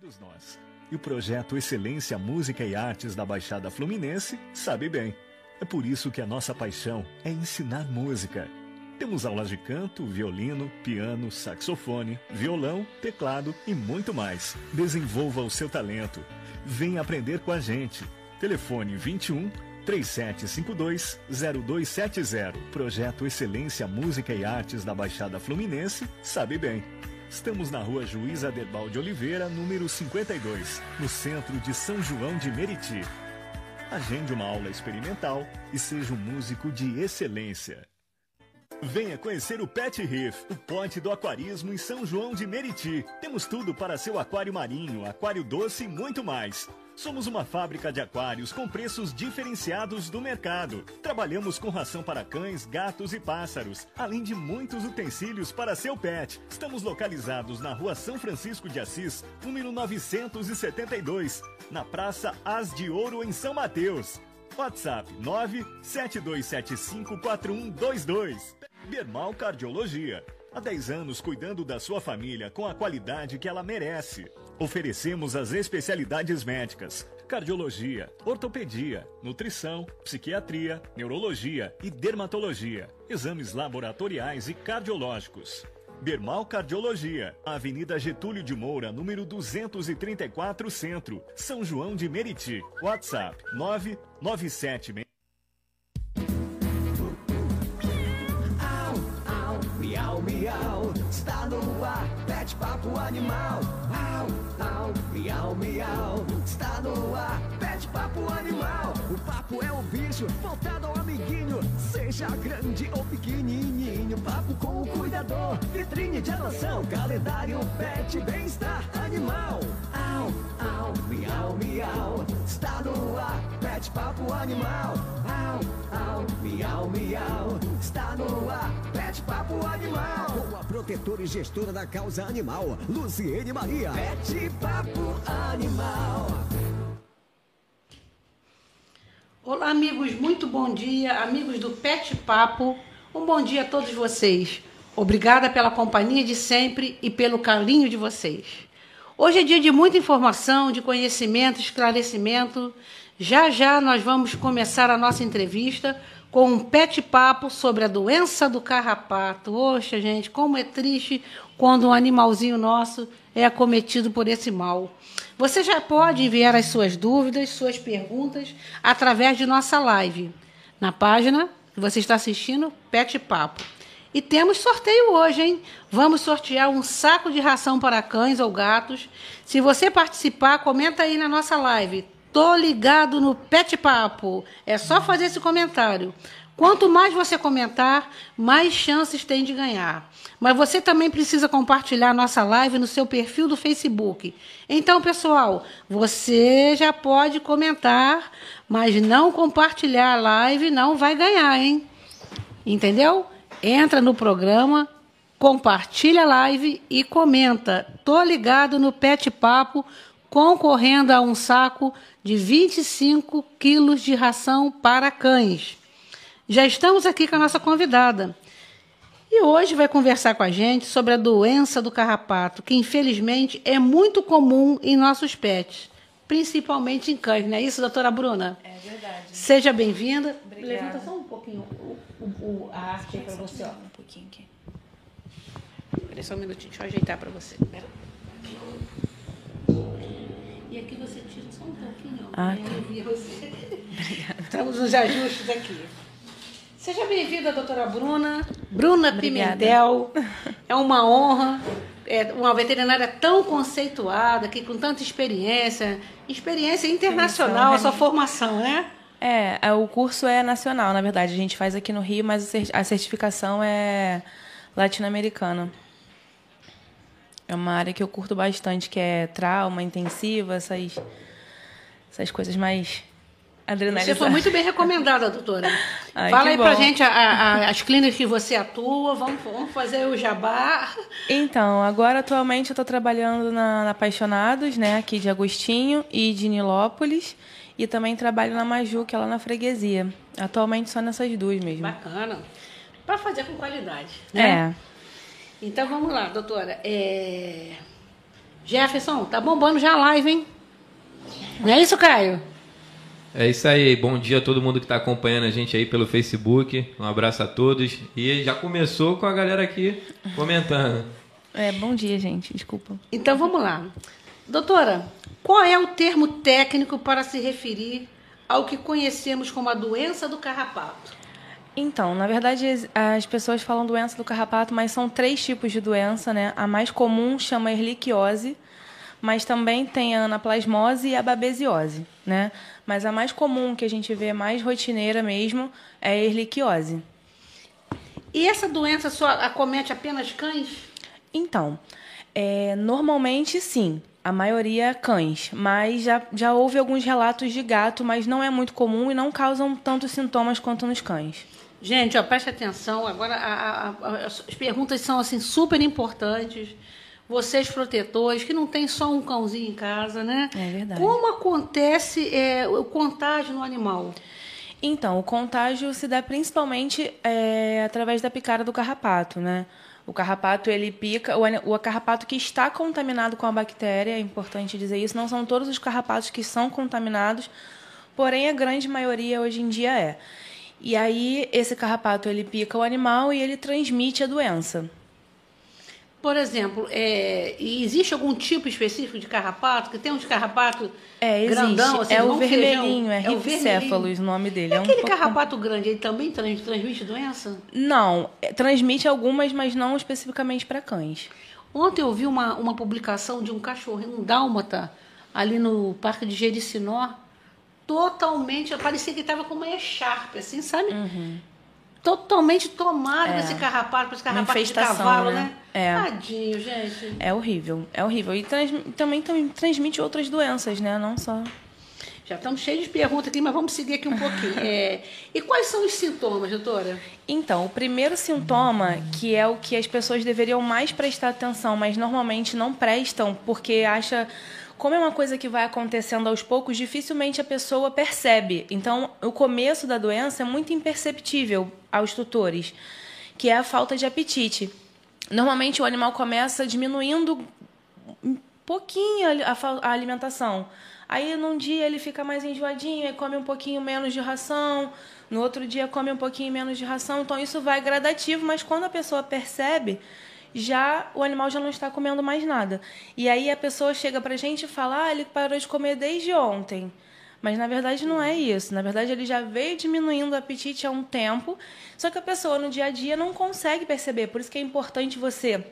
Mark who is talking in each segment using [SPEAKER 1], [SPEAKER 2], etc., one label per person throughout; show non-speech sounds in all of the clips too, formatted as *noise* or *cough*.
[SPEAKER 1] Todos nós. E o projeto Excelência Música e Artes da Baixada Fluminense sabe bem. É por isso que a nossa paixão é ensinar música. Temos aulas de canto, violino, piano, saxofone, violão, teclado e muito mais. Desenvolva o seu talento. Venha aprender com a gente. Telefone 21 3752 0270. Projeto Excelência Música e Artes da Baixada Fluminense sabe bem. Estamos na rua Juiz Aderbal de Oliveira, número 52, no centro de São João de Meriti. Agende uma aula experimental e seja um músico de excelência. Venha conhecer o Pet Reef, o ponte do aquarismo em São João de Meriti. Temos tudo para seu aquário marinho, aquário doce e muito mais. Somos uma fábrica de aquários com preços diferenciados do mercado. Trabalhamos com ração para cães, gatos e pássaros, além de muitos utensílios para seu pet. Estamos localizados na Rua São Francisco de Assis, número 972, na Praça As de Ouro, em São Mateus. WhatsApp 972754122. Bermal Cardiologia. Há 10 anos cuidando da sua família com a qualidade que ela merece. Oferecemos as especialidades médicas: cardiologia, ortopedia, nutrição, psiquiatria, neurologia e dermatologia, exames laboratoriais e cardiológicos. Bermal Cardiologia, Avenida Getúlio de Moura, número 234, Centro, São João de Meriti. WhatsApp 997
[SPEAKER 2] Miau, miau, está no ar, pet papo animal. Au, au, miau, miau, está no ar, pet papo animal. O papo é bicho, voltado ao amiguinho, seja grande ou pequenininho. Papo com o cuidador, vitrine de adoção, calendário, pet, bem-estar animal. Au, au, miau, miau, está no ar, pet papo animal. Au, au, miau, miau, está no ar, pet papo animal. Com a protetora e gestora da causa animal, Luciene Maria. Pet papo animal.
[SPEAKER 3] Olá, amigos, muito bom dia, amigos do Pet Papo. Um bom dia a todos vocês. Obrigada pela companhia de sempre e pelo carinho de vocês. Hoje é dia de muita informação, de conhecimento, esclarecimento. Já já nós vamos começar a nossa entrevista com um pet papo sobre a doença do carrapato. Poxa, gente, como é triste quando um animalzinho nosso é acometido por esse mal. Você já pode enviar as suas dúvidas, suas perguntas através de nossa live na página que você está assistindo, Pet Papo. E temos sorteio hoje, hein? Vamos sortear um saco de ração para cães ou gatos. Se você participar, comenta aí na nossa live. Tô ligado no Pet Papo. É só fazer esse comentário. Quanto mais você comentar, mais chances tem de ganhar. Mas você também precisa compartilhar nossa live no seu perfil do Facebook. Então, pessoal, você já pode comentar, mas não compartilhar a live não vai ganhar, hein? Entendeu? Entra no programa, compartilha a live e comenta. Tô ligado no Pet Papo, concorrendo a um saco de 25 quilos de ração para cães. Já estamos aqui com a nossa convidada. E hoje vai conversar com a gente sobre a doença do carrapato, que infelizmente é muito comum em nossos pets, principalmente em cães, não é isso, doutora Bruna?
[SPEAKER 4] É verdade.
[SPEAKER 3] Seja bem-vinda.
[SPEAKER 4] Obrigada.
[SPEAKER 3] Levanta só um pouquinho o, o- o- a arte aí para você. Ó.
[SPEAKER 4] Um pouquinho aqui.
[SPEAKER 3] Peraí só um minutinho, deixa eu ajeitar para você. Pera. E aqui você tira só um pouquinho. ó,
[SPEAKER 4] Ah, tá.
[SPEAKER 3] você. *laughs* Estamos nos ajustes aqui. Seja bem-vinda, doutora Bruna. Bruna
[SPEAKER 4] Obrigada.
[SPEAKER 3] Pimentel. *laughs* É uma honra. É uma veterinária tão conceituada, que com tanta experiência, experiência internacional, a sua formação, né?
[SPEAKER 4] É, é, o curso é nacional, na verdade. A gente faz aqui no Rio, mas a certificação é latino-americana. É uma área que eu curto bastante, que é trauma, intensiva, essas, essas coisas mais
[SPEAKER 3] Você
[SPEAKER 4] adrenalizadas.
[SPEAKER 3] foi muito bem recomendada, doutora. *laughs*
[SPEAKER 4] Ai,
[SPEAKER 3] Fala aí pra
[SPEAKER 4] bom.
[SPEAKER 3] gente a- a- as clínicas que você atua, vamos, vamos fazer o jabá.
[SPEAKER 4] Então, agora atualmente eu estou trabalhando na, na Apaixonados, né, aqui de Agostinho e de Nilópolis. E também trabalho na Maju, que é lá na freguesia. Atualmente só nessas duas mesmo.
[SPEAKER 3] Bacana. Para fazer com qualidade. Né?
[SPEAKER 4] É.
[SPEAKER 3] Então vamos lá, doutora. É, Jefferson, tá bombando já a live, hein? Não é isso, Caio?
[SPEAKER 5] É isso aí, bom dia a todo mundo que está acompanhando a gente aí pelo Facebook. Um abraço a todos. E já começou com a galera aqui comentando.
[SPEAKER 4] É, bom dia, gente. Desculpa.
[SPEAKER 3] Então vamos lá. Doutora, qual é o termo técnico para se referir ao que conhecemos como a doença do carrapato?
[SPEAKER 4] Então, na verdade, as pessoas falam doença do carrapato, mas são três tipos de doença, né? A mais comum chama erliquiose, mas também tem a anaplasmose e a babesiose, né? Mas a mais comum que a gente vê, mais rotineira mesmo, é a erliquiose.
[SPEAKER 3] E essa doença só acomete apenas cães?
[SPEAKER 4] Então, é, normalmente sim, a maioria é cães, mas já, já houve alguns relatos de gato, mas não é muito comum e não causam tantos sintomas quanto nos cães.
[SPEAKER 3] Gente, ó, preste atenção. Agora, a, a, as perguntas são assim super importantes. Vocês protetores que não tem só um cãozinho em casa, né?
[SPEAKER 4] É verdade.
[SPEAKER 3] Como acontece é, o contágio no animal?
[SPEAKER 4] Então, o contágio se dá principalmente é, através da picada do carrapato, né? O carrapato ele pica, o, o carrapato que está contaminado com a bactéria, é importante dizer isso, não são todos os carrapatos que são contaminados, porém a grande maioria hoje em dia é. E aí esse carrapato ele pica o animal e ele transmite a doença.
[SPEAKER 3] Por exemplo, é, existe algum tipo específico de carrapato? Que tem uns carrapato
[SPEAKER 4] é, grandão, assim,
[SPEAKER 3] é
[SPEAKER 4] o vermelhinho, é, é ripcéfalos o nome dele. É
[SPEAKER 3] aquele
[SPEAKER 4] um
[SPEAKER 3] carrapato grande, ele também transmite doença?
[SPEAKER 4] Não, é, transmite algumas, mas não especificamente para cães.
[SPEAKER 3] Ontem eu vi uma, uma publicação de um cachorrinho, um dálmata, ali no Parque de Jericinó, totalmente, parecia que estava com uma echarpe, assim, sabe?
[SPEAKER 4] Uhum.
[SPEAKER 3] Totalmente tomado é. desse carrapato, esse carrapato de cavalo, né? né?
[SPEAKER 4] É.
[SPEAKER 3] Tadinho, gente.
[SPEAKER 4] É horrível, é horrível. E trans, também, também transmite outras doenças, né? Não só.
[SPEAKER 3] Já estamos cheios de perguntas aqui, mas vamos seguir aqui um pouquinho. *laughs* É, e quais são os sintomas, doutora?
[SPEAKER 4] Então, o primeiro sintoma, que é o que as pessoas deveriam mais prestar atenção, mas normalmente não prestam, porque acha como é uma coisa que vai acontecendo aos poucos, dificilmente a pessoa percebe. Então, o começo da doença é muito imperceptível aos tutores, que é a falta de apetite. Normalmente o animal começa diminuindo um pouquinho a, alimentação. Aí num dia ele fica mais enjoadinho e come um pouquinho menos de ração, no outro dia come um pouquinho menos de ração. Então isso vai gradativo, mas quando a pessoa percebe, já o animal já não está comendo mais nada. E aí a pessoa chega para a gente e fala: ah, ele parou de comer desde ontem. Mas na verdade não é isso. Na verdade ele já veio diminuindo o apetite há um tempo, só que a pessoa no dia a dia não consegue perceber. Por isso que é importante você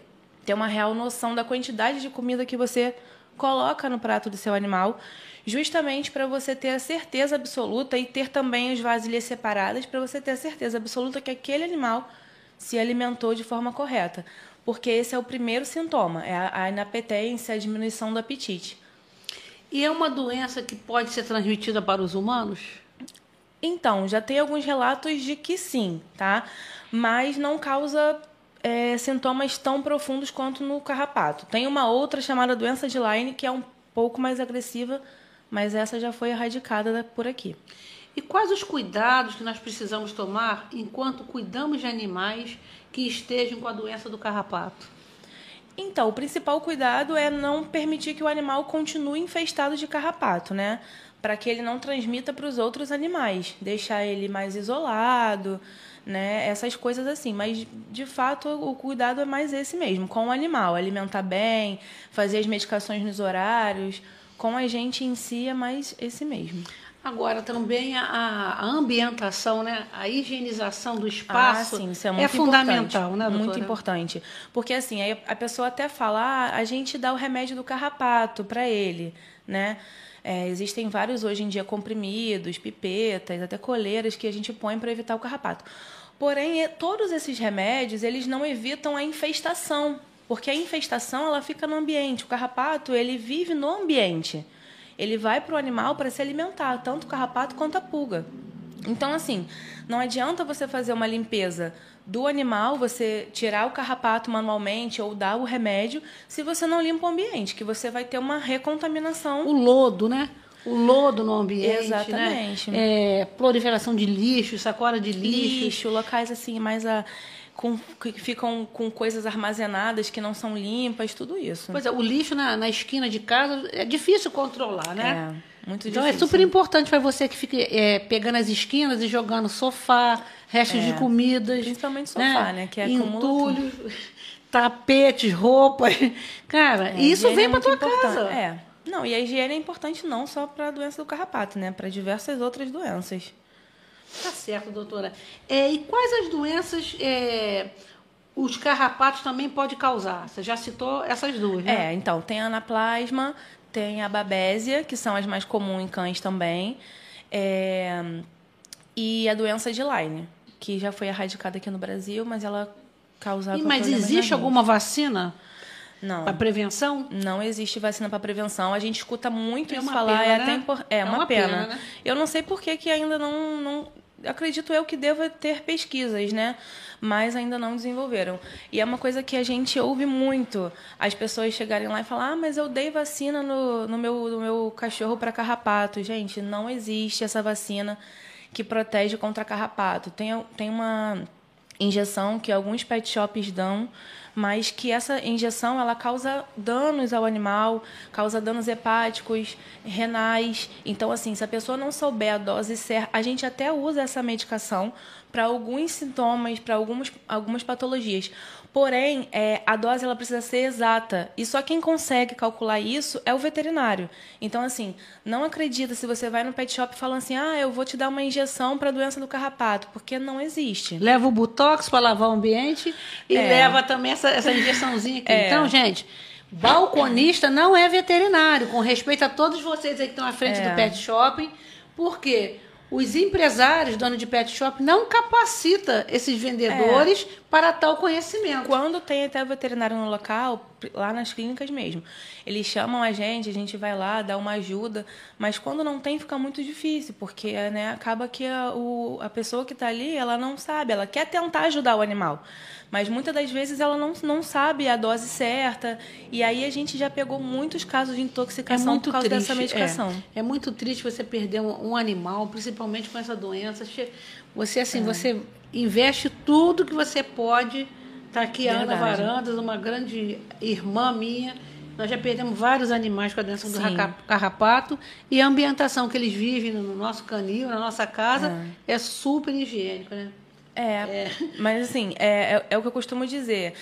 [SPEAKER 4] ter uma real noção da quantidade de comida que você coloca no prato do seu animal, justamente para você ter a certeza absoluta e ter também as vasilhas separadas para você ter a certeza absoluta que aquele animal se alimentou de forma correta porque esse é o primeiro sintoma, é a inapetência, a diminuição do apetite.
[SPEAKER 3] E é uma doença que pode ser transmitida para os humanos?
[SPEAKER 4] Então, já tem alguns relatos de que sim, tá? Mas não causa é, sintomas tão profundos quanto no carrapato. Tem uma outra chamada doença de Lyme que é um pouco mais agressiva, mas essa já foi erradicada por aqui.
[SPEAKER 3] E quais os cuidados que nós precisamos tomar enquanto cuidamos de animais que estejam com a doença do carrapato?
[SPEAKER 4] Então, o principal cuidado é não permitir que o animal continue infestado de carrapato, né? Para que ele não transmita para os outros animais, deixar ele mais isolado, né? Essas coisas assim. Mas, de fato, o cuidado é mais esse mesmo, com o animal, alimentar bem, fazer as medicações nos horários. Com a gente em si é mais esse mesmo.
[SPEAKER 3] Agora, também a, a, ambientação, né? a higienização do espaço
[SPEAKER 4] ah, sim, isso é, muito
[SPEAKER 3] é fundamental, né,
[SPEAKER 4] doutora? Muito importante. Porque, assim, a pessoa até fala, ah, a gente dá o remédio do carrapato para ele, né? É, existem vários, hoje em dia, comprimidos, pipetas, até coleiras que a gente põe para evitar o carrapato. Porém, todos esses remédios, eles não evitam a infestação, porque a infestação, ela fica no ambiente. O carrapato, ele vive no ambiente ele vai para o animal para se alimentar, tanto o carrapato quanto a pulga. Então, assim, não adianta você fazer uma limpeza do animal, você tirar o carrapato manualmente ou dar o remédio, se você não limpa o ambiente, que você vai ter uma recontaminação.
[SPEAKER 3] O lodo, né? O lodo no ambiente, né?
[SPEAKER 4] Exatamente.
[SPEAKER 3] Né? É, proliferação de lixo, sacola de lixo.
[SPEAKER 4] Lixo, locais assim mais a com, que ficam com coisas armazenadas que não são limpas, tudo isso.
[SPEAKER 3] Pois é, o lixo na, na esquina de casa é difícil controlar, né?
[SPEAKER 4] É, muito
[SPEAKER 3] Então
[SPEAKER 4] difícil.
[SPEAKER 3] é super importante para você que fique é, pegando as esquinas e jogando sofá, restos
[SPEAKER 4] É.
[SPEAKER 3] de comidas.
[SPEAKER 4] Principalmente sofá, né, que acumula
[SPEAKER 3] entulhos, *laughs* tapetes, roupas. *laughs* Cara,
[SPEAKER 4] É,
[SPEAKER 3] isso vem
[SPEAKER 4] é
[SPEAKER 3] para tua
[SPEAKER 4] importante.
[SPEAKER 3] casa.
[SPEAKER 4] É. Não, e a higiene é importante não só para a doença do carrapato, né? Para diversas outras doenças.
[SPEAKER 3] Tá certo, doutora. É, e quais as doenças é, os carrapatos também podem causar? Você já citou essas duas, né?
[SPEAKER 4] É, então, tem a anaplasma, tem a babésia, que são as mais comuns em cães também, é, e a doença de Lyme, que já foi erradicada aqui no Brasil, mas ela causava
[SPEAKER 3] Ih, mas existe alguma vacina
[SPEAKER 4] Não.
[SPEAKER 3] para prevenção?
[SPEAKER 4] Não existe vacina para prevenção. A gente escuta muito
[SPEAKER 3] É
[SPEAKER 4] isso falar.
[SPEAKER 3] pena,
[SPEAKER 4] é
[SPEAKER 3] né?
[SPEAKER 4] até impor- é,
[SPEAKER 3] É
[SPEAKER 4] uma,
[SPEAKER 3] uma
[SPEAKER 4] pena.
[SPEAKER 3] pena, né?
[SPEAKER 4] Eu não sei por que, que ainda não, não. Acredito eu que deva ter pesquisas, né? Mas ainda não desenvolveram. E é uma coisa que a gente ouve muito. As pessoas chegarem lá e falar: Ah, mas eu dei vacina no, no, meu, no meu cachorro para carrapato. Gente, não existe essa vacina que protege contra carrapato. Tem, tem uma injeção que alguns pet shops dão, mas que essa injeção ela causa danos ao animal, causa danos hepáticos, renais. Então, assim, se a pessoa não souber a dose certa, a gente até usa essa medicação para alguns sintomas, para algumas, algumas patologias. Porém, é, a dose ela precisa ser exata. E só quem consegue calcular isso é o veterinário. Então, assim, não acredita se você vai no pet shop falando assim, ah, eu vou te dar uma injeção para a doença do carrapato, porque não existe.
[SPEAKER 3] Leva o Botox para lavar o ambiente e
[SPEAKER 4] É.
[SPEAKER 3] leva também essa, essa injeçãozinha aqui.
[SPEAKER 4] É.
[SPEAKER 3] Então, gente, balconista não é veterinário. Com respeito a todos vocês aí que estão à frente
[SPEAKER 4] É.
[SPEAKER 3] do pet shopping, porque os empresários, donos de pet shop, não capacita esses vendedores para tal conhecimento.
[SPEAKER 4] Quando tem até o veterinário no local, lá nas clínicas mesmo, eles chamam a gente, a gente vai lá, dá uma ajuda, mas quando não tem fica muito difícil, porque né, acaba que a, o, a pessoa que está ali, ela não sabe, ela quer tentar ajudar o animal, mas muitas das vezes ela não, não sabe a dose certa, e aí a gente já pegou muitos casos de
[SPEAKER 3] É
[SPEAKER 4] intoxicação
[SPEAKER 3] muito
[SPEAKER 4] por causa
[SPEAKER 3] triste.
[SPEAKER 4] dessa medicação.
[SPEAKER 3] É, é muito triste você perder um, um animal, principalmente com essa doença. Você assim, você investe tudo que você pode. Tá aqui a Ana. Varandas, uma grande irmã minha. Nós já perdemos vários animais com a doença do
[SPEAKER 4] Sim.
[SPEAKER 3] carrapato e a ambientação que eles vivem no nosso canil, na nossa casa, é, super higiênico, né?
[SPEAKER 4] É, mas assim, é, é, é o que eu costumo dizer.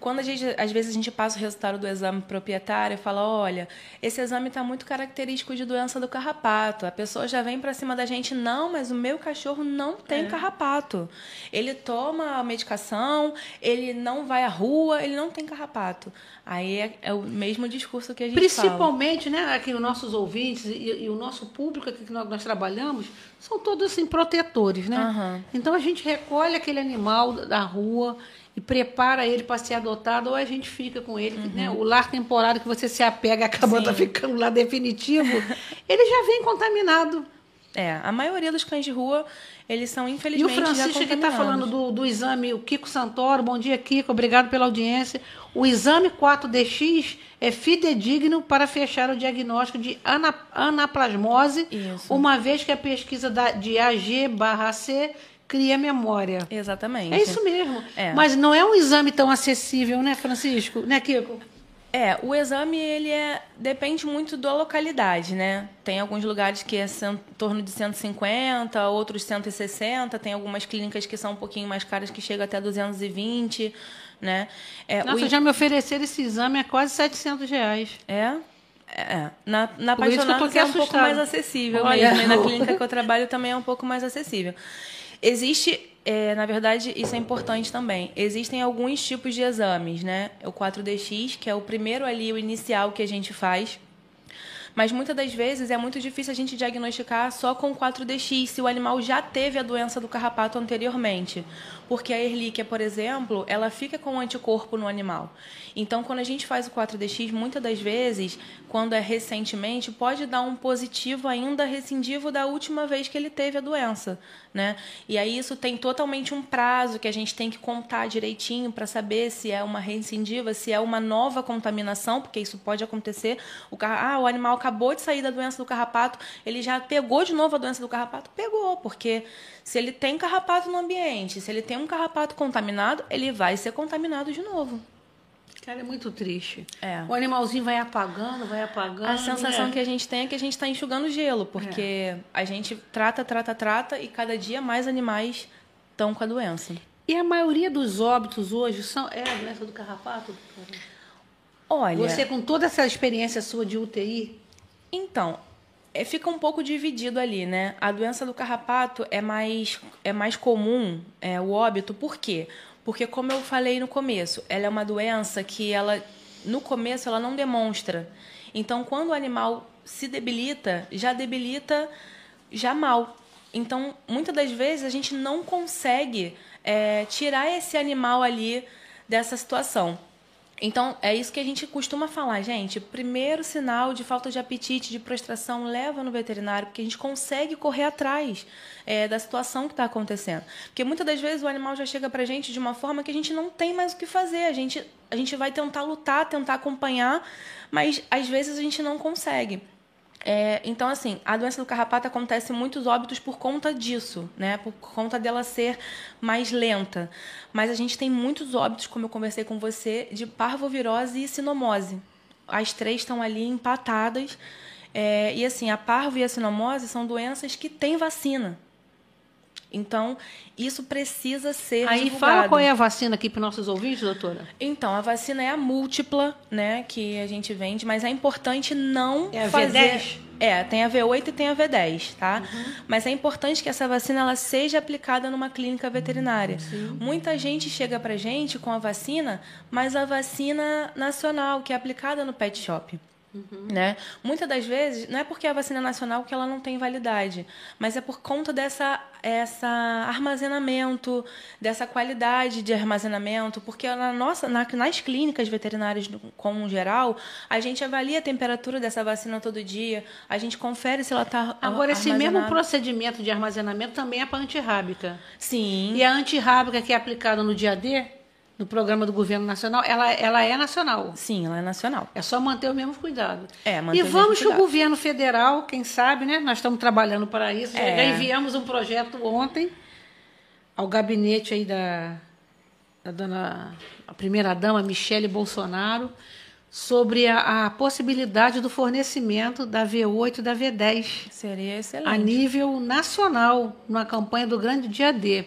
[SPEAKER 4] Quando a gente, às vezes a gente passa o resultado do exame proprietário e fala, olha, esse exame está muito característico de doença do carrapato. A pessoa já vem para cima da gente, não, mas o meu cachorro não tem carrapato. Ele toma a medicação, ele não vai à rua, ele não tem carrapato. Aí é, é o mesmo discurso que a gente fala.
[SPEAKER 3] Principalmente, né, aqui os nossos ouvintes e, e o nosso público aqui que nós, nós trabalhamos são todos assim protetores, né?
[SPEAKER 4] Aham.
[SPEAKER 3] Então a gente recolhe aquele animal da rua e prepara ele para ser adotado ou a gente fica com ele, né? O lar temporário que você se apega acaba *laughs* ficando lá definitivo, ele já vem contaminado.
[SPEAKER 4] É, a maioria dos cães de rua, eles são
[SPEAKER 3] E o
[SPEAKER 4] infelizmente
[SPEAKER 3] Francisco que está falando do, do exame, o Kiko Santoro, bom dia, Kiko, obrigado pela audiência. O exame 4DX é fidedigno para fechar o diagnóstico de ana, anaplasmose,
[SPEAKER 4] Isso.
[SPEAKER 3] uma vez que a pesquisa da, de AG barra C cria memória.
[SPEAKER 4] Exatamente.
[SPEAKER 3] É isso mesmo.
[SPEAKER 4] É.
[SPEAKER 3] Mas não é um exame tão acessível, né, Francisco? Né, Kiko?
[SPEAKER 4] É, o exame ele é depende muito da localidade, né? Tem alguns lugares que é em torno de 150, outros 160, tem algumas clínicas que são um pouquinho mais caras que chegam até 220, né? É,
[SPEAKER 3] Nossa,
[SPEAKER 4] o,
[SPEAKER 3] já me ofereceram esse exame a quase 700 reais.
[SPEAKER 4] é, é, na, na
[SPEAKER 3] tô
[SPEAKER 4] Apaixonados é um pouco mais acessível
[SPEAKER 3] Olha.
[SPEAKER 4] mesmo. E na clínica que eu trabalho também é um pouco mais acessível. Existe, é, na verdade, isso é importante também. Existem alguns tipos de exames, né? O 4DX, que é o primeiro ali, o inicial que a gente faz. Mas muitas das vezes é muito difícil a gente diagnosticar só com 4DX se o animal já teve a doença do carrapato anteriormente. Porque a Ehrlichia, por exemplo, ela fica com um anticorpo no animal. Então, quando a gente faz o 4DX, muitas das vezes, quando é recentemente, pode dar um positivo ainda rescindivo da última vez que ele teve a doença, né? E aí isso tem totalmente um prazo que a gente tem que contar direitinho para saber se é uma recidiva, se é uma nova contaminação, porque isso pode acontecer. O, ah, o animal acabou de sair da doença do carrapato, ele já pegou de novo a doença do carrapato? Pegou, porque se ele tem carrapato no ambiente, se ele tem um carrapato contaminado, ele vai ser contaminado de novo.
[SPEAKER 3] Cara, é muito triste.
[SPEAKER 4] É.
[SPEAKER 3] O animalzinho vai apagando, vai apagando.
[SPEAKER 4] A sensação
[SPEAKER 3] né?
[SPEAKER 4] que a gente tem é que a gente está enxugando gelo, porque a gente trata, trata, trata e cada dia mais animais estão com a doença.
[SPEAKER 3] E a maioria dos óbitos hoje são é a doença do carrapato?
[SPEAKER 4] Olha,
[SPEAKER 3] Você com toda essa experiência sua de UTI,
[SPEAKER 4] então, é, fica um pouco dividido ali, né? A doença do carrapato é mais, é mais comum, é, o óbito, por quê? Porque, como eu falei no começo, ela é uma doença que ela, no começo, ela não demonstra. Então, quando o animal se debilita, já debilita já mal. Então, muitas das vezes, a gente não consegue é, tirar esse animal ali dessa situação. Então, é isso que a gente costuma falar, gente. Primeiro sinal de falta de apetite, de prostração, leva no veterinário, porque a gente consegue correr atrás é, da situação que está acontecendo. Porque muitas das vezes o animal já chega para a gente de uma forma que a gente não tem mais o que fazer. A gente, a gente vai tentar lutar, tentar acompanhar, mas às vezes a gente não consegue. É, então, assim, a doença do carrapato acontece muitos óbitos por conta disso, né? Por conta dela ser mais lenta. Mas a gente tem muitos óbitos, como eu conversei com você, de parvovirose e sinomose. As três estão ali empatadas. É, e assim, a parvo e a sinomose são doenças que têm vacina. Então, isso precisa ser
[SPEAKER 3] aí
[SPEAKER 4] divulgado.
[SPEAKER 3] fala qual é a vacina aqui para nossos ouvintes, doutora?
[SPEAKER 4] Então, a vacina é a múltipla, né, que a gente vende, mas é importante não
[SPEAKER 3] É a
[SPEAKER 4] fazer...
[SPEAKER 3] V10?
[SPEAKER 4] É, tem a V8 e tem a V10, tá? Mas é importante que essa vacina ela seja aplicada numa clínica veterinária. Muita gente chega pra gente com a vacina, mas a vacina nacional, que é aplicada no pet shop. Né? Muitas das vezes, não é porque é a vacina nacional que ela não tem validade, mas é por conta dessa essa armazenamento, dessa qualidade de armazenamento, porque na nossa, na- nas clínicas veterinárias como geral, a gente avalia a temperatura dessa vacina todo dia, a gente confere se ela está
[SPEAKER 3] Agora, esse mesmo procedimento de armazenamento também é para antirrábica.
[SPEAKER 4] Sim.
[SPEAKER 3] E a antirrábica que é aplicada no dia D, no programa do governo nacional, ela, ela é nacional.
[SPEAKER 4] Sim, ela é nacional.
[SPEAKER 3] É só manter o mesmo cuidado.
[SPEAKER 4] É, manter
[SPEAKER 3] e vamos que o governo federal, quem sabe, né? Nós estamos trabalhando para isso.
[SPEAKER 4] É.
[SPEAKER 3] Já enviamos um projeto ontem ao gabinete aí da, da dona, a primeira dama Michele Bolsonaro, sobre a, a possibilidade do fornecimento da V8 e da V10
[SPEAKER 4] Seria excelente.
[SPEAKER 3] a nível nacional, numa campanha do Grande Dia D.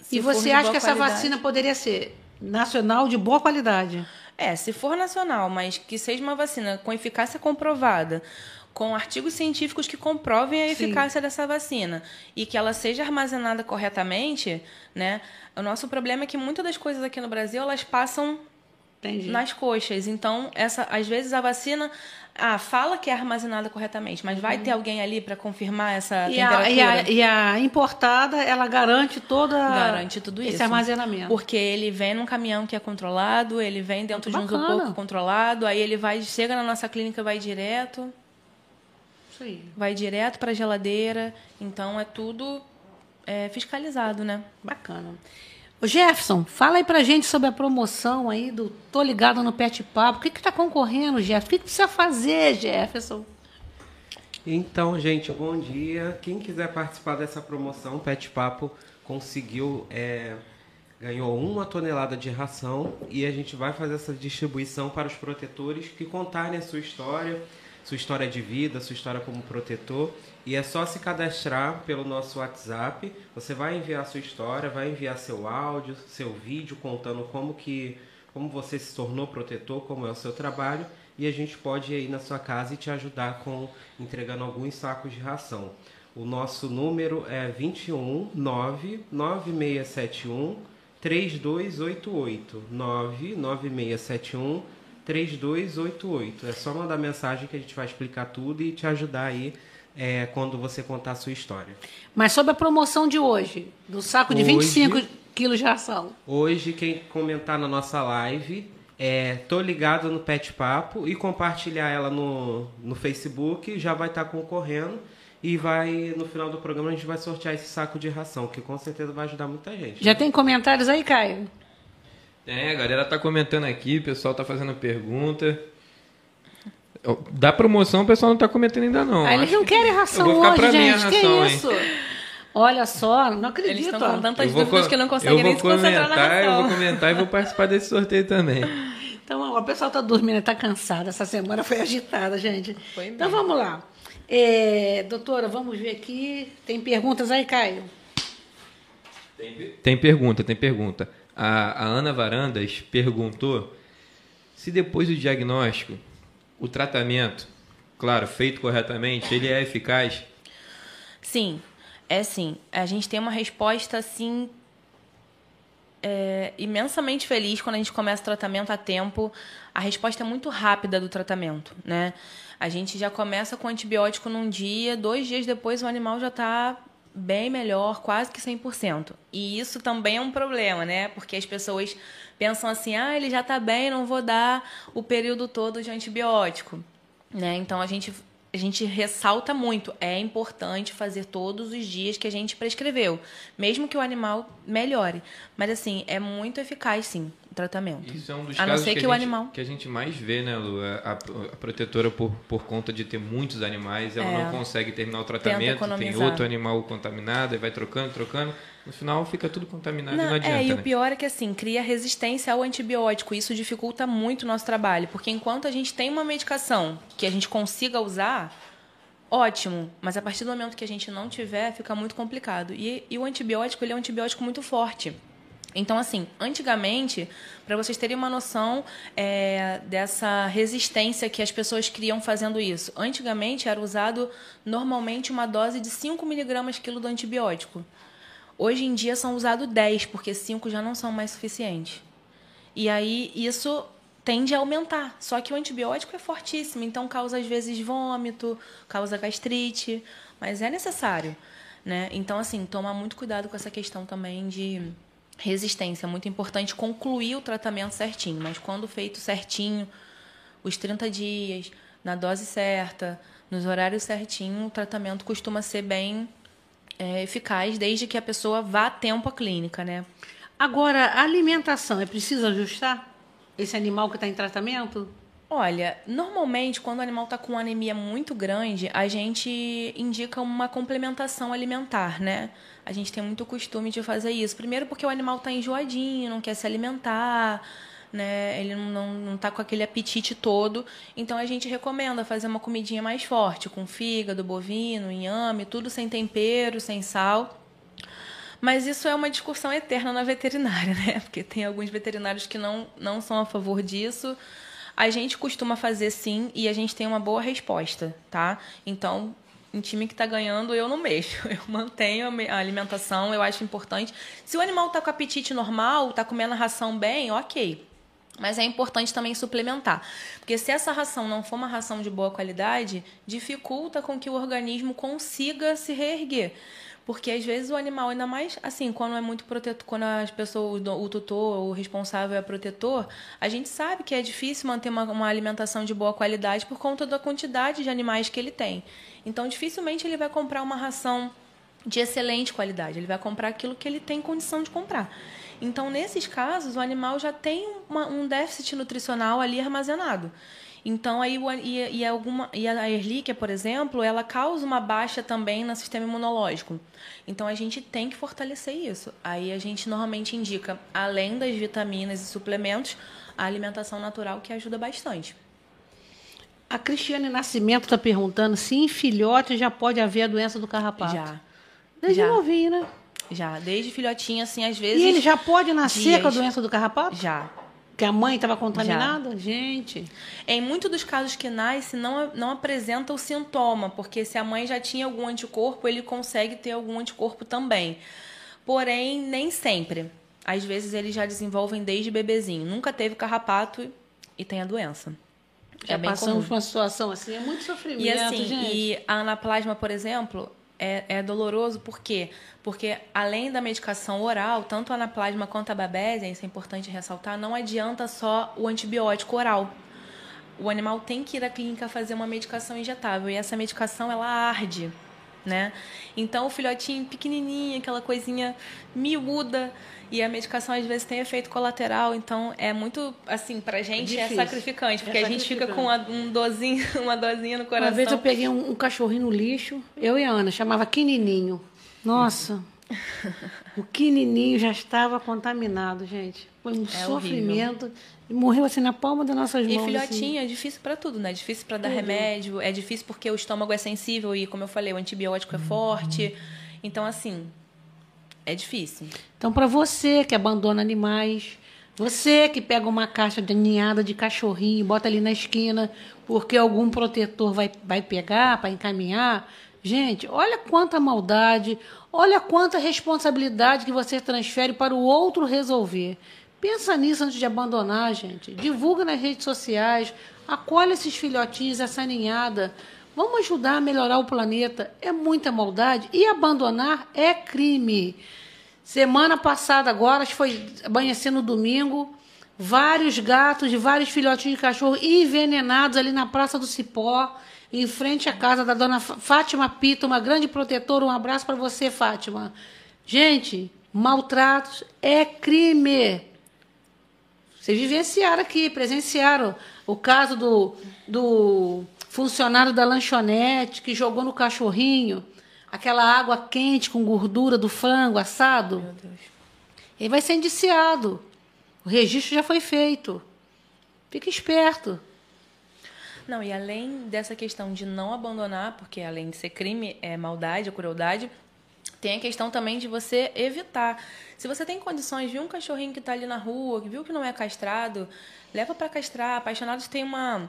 [SPEAKER 4] Se
[SPEAKER 3] e você acha que essa
[SPEAKER 4] qualidade.
[SPEAKER 3] vacina poderia ser nacional de boa qualidade?
[SPEAKER 4] É, se for nacional, mas que seja uma vacina com eficácia comprovada, com artigos científicos que comprovem a
[SPEAKER 3] Sim.
[SPEAKER 4] eficácia dessa vacina e que ela seja armazenada corretamente, né? O nosso problema é que muitas das coisas aqui no Brasil elas passam
[SPEAKER 3] Entendi.
[SPEAKER 4] nas coxas. Então, essa, às vezes a vacina ah, fala que é armazenada corretamente, mas vai ter alguém ali para confirmar essa
[SPEAKER 3] Uhum. E a,
[SPEAKER 4] temperatura?
[SPEAKER 3] e, a, e a importada, ela garante toda
[SPEAKER 4] Garante tudo
[SPEAKER 3] esse
[SPEAKER 4] isso.
[SPEAKER 3] armazenamento.
[SPEAKER 4] Porque ele vem num caminhão que é controlado, ele vem dentro de um isopor controlado, aí ele vai, chega na nossa clínica, vai direto,
[SPEAKER 3] Isso aí.
[SPEAKER 4] vai direto para a geladeira. Então é tudo é, fiscalizado, né?
[SPEAKER 3] Bacana. Ô Jefferson, fala aí pra gente sobre a promoção aí do Tô Ligado no Pet Papo. O que que tá concorrendo, Jefferson? O que, que precisa fazer, Jefferson?
[SPEAKER 6] Então, gente, bom dia. Quem quiser participar dessa promoção, Pet Papo conseguiu, é, ganhou uma tonelada de ração e a gente vai fazer essa distribuição para os protetores que contarem a sua história, sua história de vida, sua história como protetor. E é só se cadastrar pelo nosso WhatsApp. Você vai enviar sua história, vai enviar seu áudio, seu vídeo contando como que como você se tornou protetor, como é o seu trabalho, e a gente pode ir na sua casa e te ajudar com entregando alguns sacos de ração. O nosso número é 21 99671 3288 99671 3288. É só mandar mensagem que a gente vai explicar tudo e te ajudar aí é, quando você contar a sua história.
[SPEAKER 3] Mas sobre a promoção de hoje, do saco de
[SPEAKER 6] Hoje-
[SPEAKER 3] 25 quilos de ração.
[SPEAKER 6] Hoje, quem comentar na nossa live, é, tô ligado no Pet Papo e compartilhar ela no, no Facebook, já vai estar concorrendo. E vai, no final do programa, a gente vai sortear esse saco de ração, que com certeza vai ajudar muita gente.
[SPEAKER 3] Já tem comentários aí, Caio?
[SPEAKER 5] É, a galera tá comentando aqui, o pessoal tá fazendo pergunta. Da promoção o pessoal não tá comentando ainda não.
[SPEAKER 3] Ah, eles
[SPEAKER 5] Acho
[SPEAKER 3] não
[SPEAKER 5] que-
[SPEAKER 3] querem ração hoje, gente. que
[SPEAKER 5] ração, hein?
[SPEAKER 3] isso? Olha só, não
[SPEAKER 4] Eles
[SPEAKER 3] acredito.
[SPEAKER 4] estão com tantas
[SPEAKER 5] Eu vou,
[SPEAKER 4] dúvidas
[SPEAKER 5] co-
[SPEAKER 4] que não conseguem nem se concentrar na
[SPEAKER 5] comentar, eu
[SPEAKER 4] ração.
[SPEAKER 5] vou comentar e vou participar desse sorteio também. *laughs*
[SPEAKER 3] Então, ó, o pessoal está dormindo, está cansado. Essa semana foi agitada, gente.
[SPEAKER 4] Foi
[SPEAKER 3] então,
[SPEAKER 4] mesmo.
[SPEAKER 3] vamos lá. É, doutora, vamos ver aqui. Tem perguntas aí, Caio?
[SPEAKER 5] Tem pergunta, tem pergunta. A, a Ana Varandas perguntou se depois do diagnóstico, o tratamento, claro, feito corretamente, ele é eficaz.
[SPEAKER 4] Sim, é sim. A gente tem uma resposta assim é, imensamente feliz quando a gente começa o tratamento a tempo. A resposta é muito rápida do tratamento, né? A gente já começa com antibiótico num dia, dois dias depois o animal já está bem melhor, quase que 100%. E isso também é um problema, né? Porque as pessoas pensam assim, ah, ele já está bem, não vou dar o período todo de antibiótico. Né? Então a gente, a gente ressalta muito, é importante fazer todos os dias que a gente prescreveu, mesmo que o animal melhore. Mas assim, é muito eficaz sim o tratamento.
[SPEAKER 5] Isso é um dos
[SPEAKER 4] a
[SPEAKER 5] casos que,
[SPEAKER 4] que,
[SPEAKER 5] a
[SPEAKER 4] o
[SPEAKER 5] gente,
[SPEAKER 4] animal.
[SPEAKER 5] que a gente mais vê, né, Lu? A, a protetora, por, por conta de ter muitos animais, ela
[SPEAKER 4] É.
[SPEAKER 5] não consegue terminar o tratamento, tem outro animal contaminado, e vai trocando, trocando. No final fica tudo contaminado e
[SPEAKER 4] Não,
[SPEAKER 5] não adianta,
[SPEAKER 4] é, e o
[SPEAKER 5] né?
[SPEAKER 4] pior é que assim, cria resistência ao antibiótico. Isso dificulta muito o nosso trabalho. Porque enquanto a gente tem uma medicação que a gente consiga usar, ótimo. Mas a partir do momento que a gente não tiver, fica muito complicado. E, e o antibiótico, ele é um antibiótico muito forte. Então, assim, antigamente, para vocês terem uma noção é, dessa resistência que as pessoas criam fazendo isso, antigamente era usado normalmente uma dose de 5 miligramas quilo do antibiótico. Hoje em dia são usados 10, porque 5 já não são mais suficientes. E aí isso tende a aumentar. Só que o antibiótico é fortíssimo, então causa às vezes vômito, causa gastrite, mas é necessário, né? Então assim, tomar muito cuidado com essa questão também de resistência, é muito importante concluir o tratamento certinho, mas quando feito certinho, os 30 dias, na dose certa, nos horários certinho, o tratamento costuma ser bem é, eficaz, desde que a pessoa vá a tempo à clínica, né?
[SPEAKER 3] Agora, a alimentação, é preciso ajustar esse animal que está em tratamento?
[SPEAKER 4] Olha, normalmente quando o animal está com anemia muito grande, a gente indica uma complementação alimentar, né? A gente tem muito costume de fazer isso. Primeiro porque o animal está enjoadinho, não quer se alimentar, né? Ele não, não tá com aquele apetite todo. Então a gente recomenda fazer uma comidinha mais forte, com fígado, bovino, inhame, tudo sem tempero, sem sal. Mas isso é uma discussão eterna na veterinária, né? *laughs* Porque tem alguns veterinários que não, não são a favor disso. A gente costuma fazer sim e a gente tem uma boa resposta, tá? Então, em time que está ganhando, eu não mexo. *laughs* Eu mantenho a me- a alimentação, eu acho importante. Se o animal está com apetite normal, está comendo a ração bem, ok. Mas é importante também suplementar. Porque se essa ração não for uma ração de boa qualidade, dificulta com que o organismo consiga se reerguer. Porque às vezes o animal, ainda mais assim, quando é muito protetor, quando as pessoas, o tutor, o responsável é protetor, a gente sabe que é difícil manter uma, uma alimentação de boa qualidade por conta da quantidade de animais que ele tem. Então, dificilmente ele vai comprar uma ração de excelente qualidade. Ele vai comprar aquilo que ele tem condição de comprar. Então, nesses casos, o animal já tem uma- um déficit nutricional ali armazenado. Então, aí, e, e, alguma, e a erlíquia, por exemplo, ela causa uma baixa também no sistema imunológico. Então, a gente tem que fortalecer isso. Aí, a gente normalmente indica, além das vitaminas e suplementos, a alimentação natural, que ajuda bastante.
[SPEAKER 3] A Cristiane Nascimento está perguntando se em filhote já pode haver a doença do carrapato.
[SPEAKER 4] Já.
[SPEAKER 3] Desde
[SPEAKER 4] Já.
[SPEAKER 3] novinho, né?
[SPEAKER 4] Já, desde filhotinho, assim, às vezes.
[SPEAKER 3] E ele já pode nascer
[SPEAKER 4] dias.
[SPEAKER 3] com a doença do carrapato?
[SPEAKER 4] Já.
[SPEAKER 3] Que a mãe estava contaminada? Gente.
[SPEAKER 4] Em muitos dos casos que nasce, não, não apresenta o sintoma, porque se a mãe já tinha algum anticorpo, ele consegue ter algum anticorpo também. Porém, nem sempre. Às vezes eles já desenvolvem desde bebezinho. Nunca teve carrapato e tem a doença.
[SPEAKER 3] Já
[SPEAKER 4] é bem
[SPEAKER 3] passamos
[SPEAKER 4] comum.
[SPEAKER 3] por uma situação assim, é muito sofrimento,
[SPEAKER 4] E assim,
[SPEAKER 3] gente.
[SPEAKER 4] e a anaplasma, por exemplo, é, é doloroso por quê? Porque além da medicação oral, tanto a anaplasma quanto a babésia, isso é importante ressaltar, não adianta só o antibiótico oral. O animal tem que ir à clínica fazer uma medicação injetável e essa medicação ela arde, né? Então o filhotinho pequenininho, aquela coisinha miúda, e a medicação às vezes tem efeito colateral, então é muito assim pra gente é,
[SPEAKER 3] Difícil.
[SPEAKER 4] sacrificante, porque
[SPEAKER 3] É
[SPEAKER 4] a gente fica com
[SPEAKER 3] sacrificante.
[SPEAKER 4] uma, um dozinho, *laughs* uma dozinha no coração.
[SPEAKER 3] Uma vez eu peguei um, um cachorrinho no lixo, eu e a Ana, chamava Quinininho. Nossa, *laughs* o Quinininho já estava contaminado, gente. Foi um
[SPEAKER 4] É
[SPEAKER 3] sofrimento. E morreu assim na palma das nossas
[SPEAKER 4] E
[SPEAKER 3] mãos.
[SPEAKER 4] filhotinho é difícil pra tudo, né? É difícil pra dar remédio, é difícil porque o estômago é sensível e, como eu falei, o antibiótico é forte. Então, assim, é difícil.
[SPEAKER 3] Então, para você que abandona animais, você que pega uma caixa de ninhada de cachorrinho e bota ali na esquina porque algum protetor vai, vai pegar para encaminhar, gente, olha quanta maldade, olha quanta responsabilidade que você transfere para o outro resolver. Pensa nisso antes de abandonar, gente. Divulga nas redes sociais, acolhe esses filhotinhos, essa ninhada. Vamos ajudar a melhorar o planeta. É muita maldade e abandonar é crime. Semana passada, agora, acho que foi amanhecer no domingo, vários gatos de vários filhotinhos de cachorro envenenados ali na Praça do Cipó, em frente à casa da dona Fá- Fátima Pita, uma grande protetora. Um abraço para você, Fátima. Gente, maltratos é crime. Vocês vivenciaram aqui, presenciaram o caso do, do funcionário da lanchonete que jogou no cachorrinho aquela água quente com gordura do frango assado.
[SPEAKER 4] Meu Deus.
[SPEAKER 3] Ele vai ser indiciado. O registro já foi feito. Fica esperto.
[SPEAKER 4] Não, e além dessa questão de não abandonar, porque além de ser crime, é maldade, é crueldade, tem a questão também de você evitar. Se você tem condições, viu um cachorrinho que está ali na rua, que viu que não é castrado, leva para castrar. Apaixonados tem uma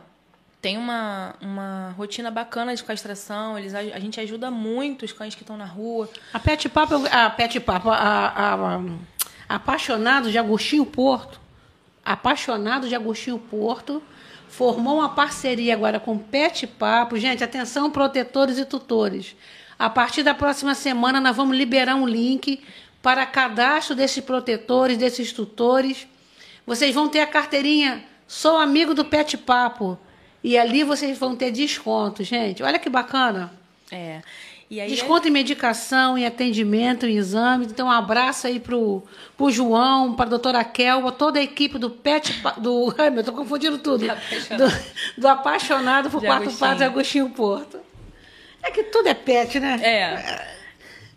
[SPEAKER 4] tem uma, uma rotina bacana de castração, eles a, a gente ajuda muito os cães que estão na rua.
[SPEAKER 3] A Pet Papo, a Pet Papo, a, a- a- apaixonado de Agostinho Porto, apaixonado de Agostinho Porto, formou uma parceria agora com Pet Papo. Gente, atenção, protetores e tutores. A partir da próxima semana, nós vamos liberar um link para cadastro desses protetores, desses tutores. Vocês vão ter a carteirinha Sou amigo do Pet Papo. E ali vocês vão ter desconto, gente. Olha que bacana.
[SPEAKER 4] É. Aí
[SPEAKER 3] Desconto em medicação, em atendimento, em exames. Então, um abraço aí pro, pro João, para a doutora Kelma, toda a equipe do PET, do. *laughs* Ai, meu, tô confundindo tudo.
[SPEAKER 4] Apaixonado.
[SPEAKER 3] Do, do apaixonado por
[SPEAKER 4] Agostinho.
[SPEAKER 3] patas Agostinho Porto. É que tudo é pet, né?
[SPEAKER 4] É.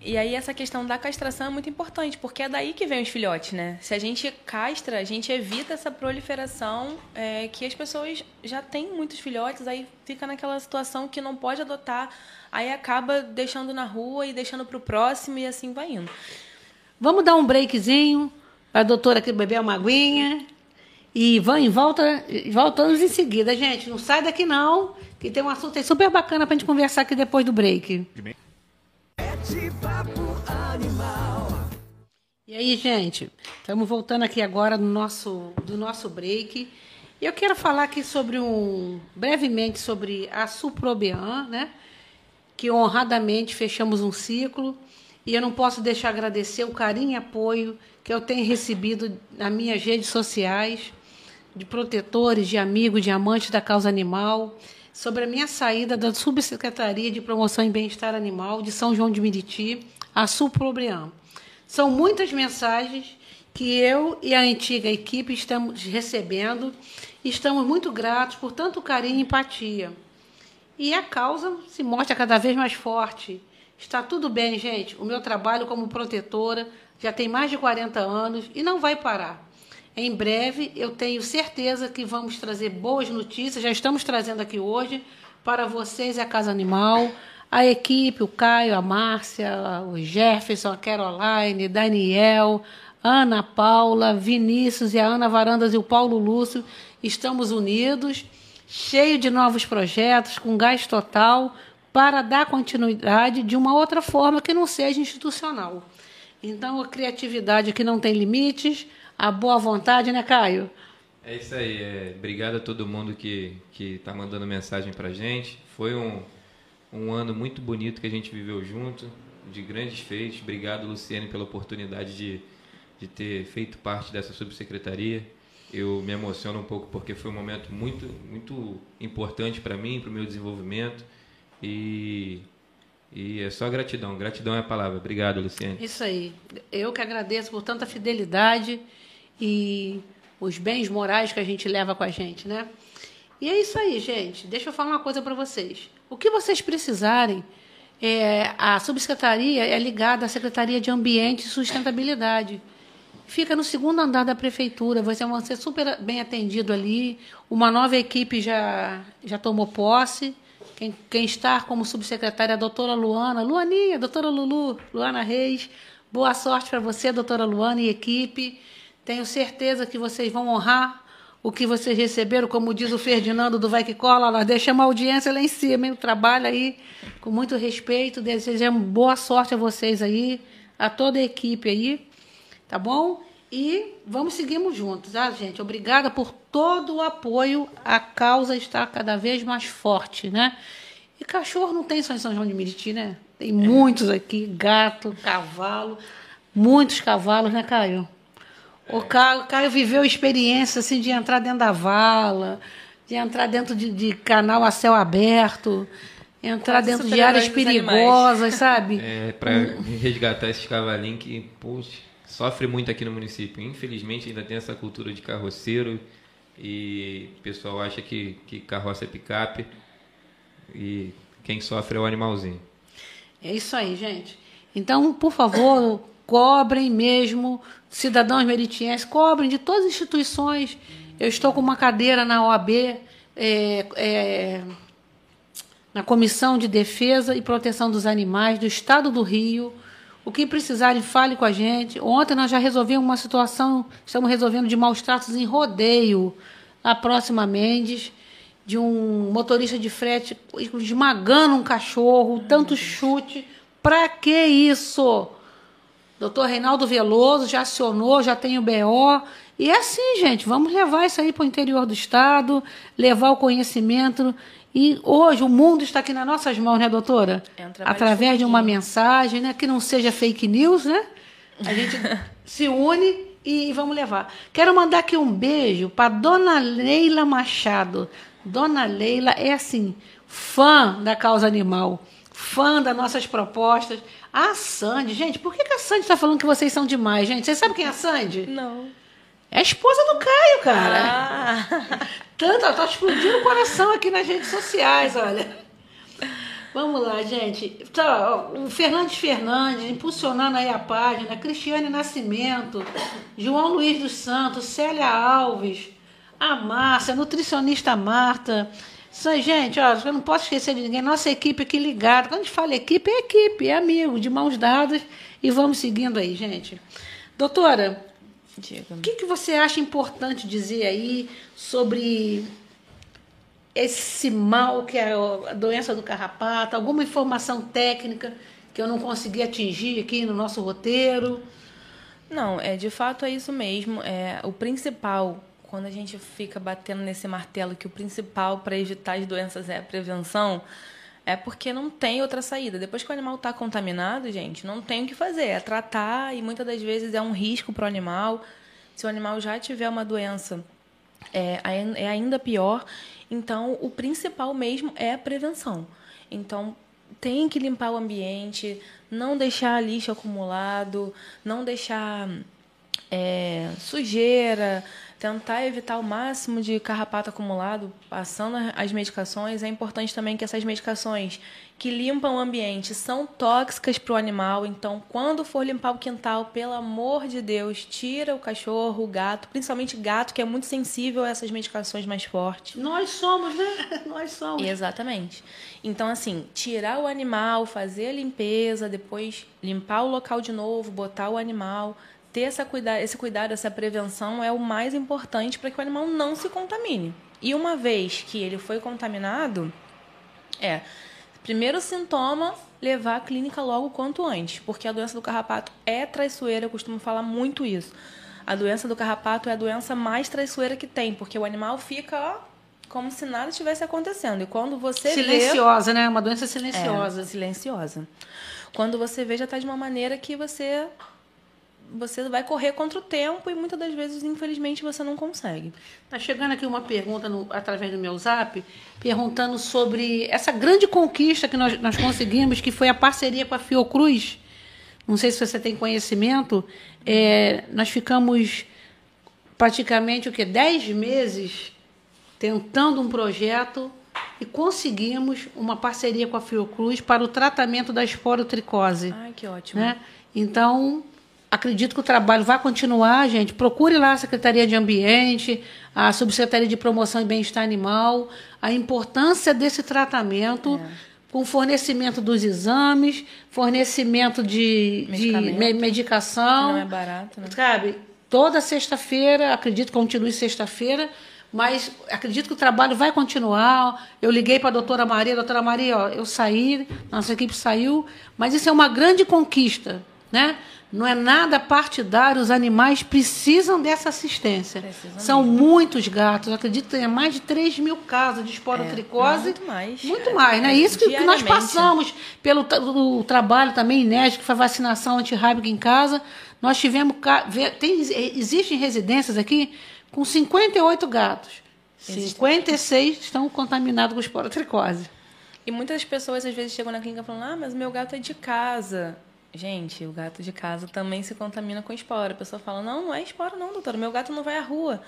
[SPEAKER 4] E aí essa questão da castração é muito importante, porque é daí que vem os filhotes, né? Se a gente castra, a gente evita essa proliferação é, que as pessoas já têm muitos filhotes, aí fica naquela situação que não pode adotar, aí acaba deixando na rua e deixando para o próximo e assim vai indo.
[SPEAKER 3] Vamos dar um breakzinho para a doutora aqui beber uma aguinha. E vão, volta, voltamos em seguida, gente. Não sai daqui não, que tem um assunto aí super bacana para a gente conversar aqui depois do break.
[SPEAKER 2] Pet Papo Animal.
[SPEAKER 3] E aí, gente, estamos voltando aqui agora no nosso, do nosso break. E eu quero falar aqui sobre um brevemente sobre a Suprobean, né? Que honradamente fechamos um ciclo. E eu não posso deixar de agradecer o carinho e apoio que eu tenho recebido nas minhas redes sociais, de protetores, de amigos, de amantes da causa animal, sobre a minha saída da Subsecretaria de Promoção e Bem-Estar Animal de São João de Meriti, a Suprobean. São muitas mensagens que eu e a antiga equipe estamos recebendo e estamos muito gratos por tanto carinho e empatia. E a causa se mostra cada vez mais forte. Está tudo bem, gente. O meu trabalho como protetora já tem mais de 40 anos e não vai parar. Em breve, eu tenho certeza que vamos trazer boas notícias. Já estamos trazendo aqui hoje para vocês a Casa Animal, a equipe, o Caio, a Márcia, o Jefferson, a Caroline, Daniel, Ana Paula, Vinícius e a Ana Varandas e o Paulo Lúcio. Estamos unidos, cheio de novos projetos, com gás total, para dar continuidade de uma outra forma que não seja institucional. Então, a criatividade aqui não tem limites, a boa vontade, né, Caio?
[SPEAKER 5] É isso aí. é, obrigado a todo mundo que que está mandando mensagem para gente. Foi um, um ano muito bonito que a gente viveu junto, de grandes feitos. Obrigado, Luciane, pela oportunidade de, de ter feito parte dessa subsecretaria. Eu me emociono um pouco porque foi um momento muito muito importante para mim, para o meu desenvolvimento. E E é só gratidão. Gratidão é a palavra. Obrigado, Luciane.
[SPEAKER 3] Isso aí. Eu que agradeço por tanta fidelidade e os bens morais que a gente leva com a gente, né? E é isso aí, gente. Deixa eu falar uma coisa para vocês. O que vocês precisarem, é, a subsecretaria é ligada à Secretaria de Ambiente e Sustentabilidade. Fica no segundo andar da prefeitura. Vocês vão ser super bem atendido ali. Uma nova equipe já, já tomou posse. Quem, quem está como subsecretária é a doutora Luana. Luaninha, doutora Lulu, Luana Reis. Boa sorte para você, doutora Luana e equipe. Tenho certeza que vocês vão honrar o que vocês receberam, como diz o Ferdinando do Vai Que Cola, nós deixamos a audiência lá em cima, hein? trabalho aí com muito respeito, desejamos boa sorte a vocês aí, a toda a equipe aí, tá bom? E vamos seguirmos juntos, tá, gente? Obrigada por todo o apoio, a causa está cada vez mais forte, né? E cachorro não tem só em São João de Meriti, né? Tem muitos aqui, gato, cavalo, muitos cavalos, né, Caio? O Caio, o Caio viveu experiência assim, de entrar dentro da vala, de entrar dentro de, de canal a céu aberto, entrar
[SPEAKER 4] Quase
[SPEAKER 3] dentro de áreas perigosas, sabe? *laughs*
[SPEAKER 5] É, para resgatar esses cavalinhos que, poxa, sofre muito aqui no município. Infelizmente ainda tem essa cultura de carroceiro e o pessoal acha que, que carroça é picape e quem sofre é o animalzinho.
[SPEAKER 3] É isso aí, gente. Então, por favor, cobrem mesmo, cidadãos meritienses, cobrem de todas as instituições. Eu estou com uma cadeira na OAB, é, é, na Comissão de Defesa e Proteção dos Animais do Estado do Rio. O que precisarem, fale com a gente. Ontem nós já resolvemos uma situação, estamos resolvendo de maus tratos em rodeio, na próxima Mendes, de um motorista de frete esmagando um cachorro, tanto chute. Para que isso? Doutor Reinaldo Veloso já acionou, já tem o BO. E é assim, gente, vamos levar isso aí para o interior do Estado, levar o conhecimento. E hoje o mundo está aqui nas nossas mãos, né, doutora?
[SPEAKER 4] É um
[SPEAKER 3] Através de uma mensagem, né, que não seja fake news, né? A gente *laughs* se une e vamos levar. Quero mandar aqui um beijo para Dona Leila Machado. Dona Leila é assim, fã da causa animal, fã das nossas propostas. A Sandy, gente, por que, que a Sandy está falando que vocês são demais, gente? Vocês sabem quem é a Sandy?
[SPEAKER 4] Não.
[SPEAKER 3] É a esposa do Caio, cara.
[SPEAKER 4] Ah, *laughs*
[SPEAKER 3] Tanto, ela tá explodindo o coração aqui nas redes sociais, olha. Vamos lá, gente. Ó, o Fernandes Fernandes, impulsionando aí a página, Cristiane Nascimento, João Luiz dos Santos, Célia Alves, a Márcia, a nutricionista Marta. Aí, gente, ó, eu não posso esquecer de ninguém. Nossa equipe aqui ligada. Quando a gente fala equipe, é equipe, é amigo, de mãos dadas. E vamos seguindo aí, gente. Doutora, o que, que você acha importante dizer aí sobre esse mal que é a doença do carrapato? Alguma informação técnica que eu não consegui atingir aqui no nosso roteiro?
[SPEAKER 4] Não, é de fato é isso mesmo. É o principal quando a gente fica batendo nesse martelo que o principal para evitar as doenças é a prevenção, é porque não tem outra saída. Depois que o animal está contaminado, gente, não tem o que fazer. É tratar e muitas das vezes é um risco para o animal. Se o animal já tiver uma doença, é, é ainda pior. Então, o principal mesmo é a prevenção. Então, tem que limpar o ambiente, não deixar lixo acumulado, não deixar é, sujeira, tentar evitar o máximo de carrapato acumulado, passando as medicações. É importante também que essas medicações que limpam o ambiente são tóxicas para o animal. Então, quando for limpar o quintal, pelo amor de Deus, tira o cachorro, o gato, principalmente gato, que é muito sensível a essas medicações mais fortes.
[SPEAKER 3] Nós somos, né? *laughs* Nós somos.
[SPEAKER 4] Exatamente. Então, assim, tirar o animal, fazer a limpeza, depois limpar o local de novo, botar o animal, ter essa cuida esse cuidado, essa prevenção é o mais importante para que o animal não se contamine. E uma vez que ele foi contaminado, é, primeiro sintoma, levar a clínica logo quanto antes, porque a doença do carrapato é traiçoeira, eu costumo falar muito isso. A doença do carrapato é a doença mais traiçoeira que tem, porque o animal fica, ó, como se nada estivesse acontecendo. E quando você vê...
[SPEAKER 3] Silenciosa, né? Uma doença
[SPEAKER 4] É,
[SPEAKER 3] silenciosa.
[SPEAKER 4] silenciosa. Quando você vê, já está de uma maneira que você você vai correr contra o tempo e muitas das vezes, infelizmente, você não consegue.
[SPEAKER 3] Tá chegando aqui uma pergunta no, através do meu zap, perguntando sobre essa grande conquista que nós, nós conseguimos, que foi a parceria com a Fiocruz. Não sei se você tem conhecimento. É, nós ficamos praticamente o que 10 meses tentando um projeto e conseguimos uma parceria com a Fiocruz para o tratamento da esporotricose.
[SPEAKER 4] Ai, que ótimo.
[SPEAKER 3] Né? Então, acredito que o trabalho vai continuar, gente. Procure lá a Secretaria de Ambiente, a Subsecretaria de Promoção e Bem-Estar Animal, a importância desse tratamento.
[SPEAKER 4] É.
[SPEAKER 3] Com fornecimento dos exames, fornecimento de, de me- medicação.
[SPEAKER 4] Não é barato, né?
[SPEAKER 3] Sabe, toda sexta-feira, acredito que continue sexta-feira, mas acredito que o trabalho vai continuar. Eu liguei para a doutora Maria, doutora Maria, ó, eu saí, nossa equipe saiu, mas isso é uma grande conquista, né? Não é nada partidário, os animais precisam dessa assistência.
[SPEAKER 4] Precisam
[SPEAKER 3] São muitos gatos, acredito que tenha mais de 3 mil casos de esporotricose.
[SPEAKER 4] É, muito mais.
[SPEAKER 3] Muito mais, né? Isso que, que nós passamos pelo o trabalho também inédito, que foi a vacinação antirrábica em casa. Nós tivemos. Tem, existem residências aqui com 58 gatos. 56 estão contaminados com esporotricose.
[SPEAKER 4] E muitas pessoas às vezes chegam na clínica falando: ah, mas meu gato é de casa. Gente, o gato de casa também se contamina com espora. A pessoa fala: não, não é espora, não, doutora. Meu gato não vai à rua.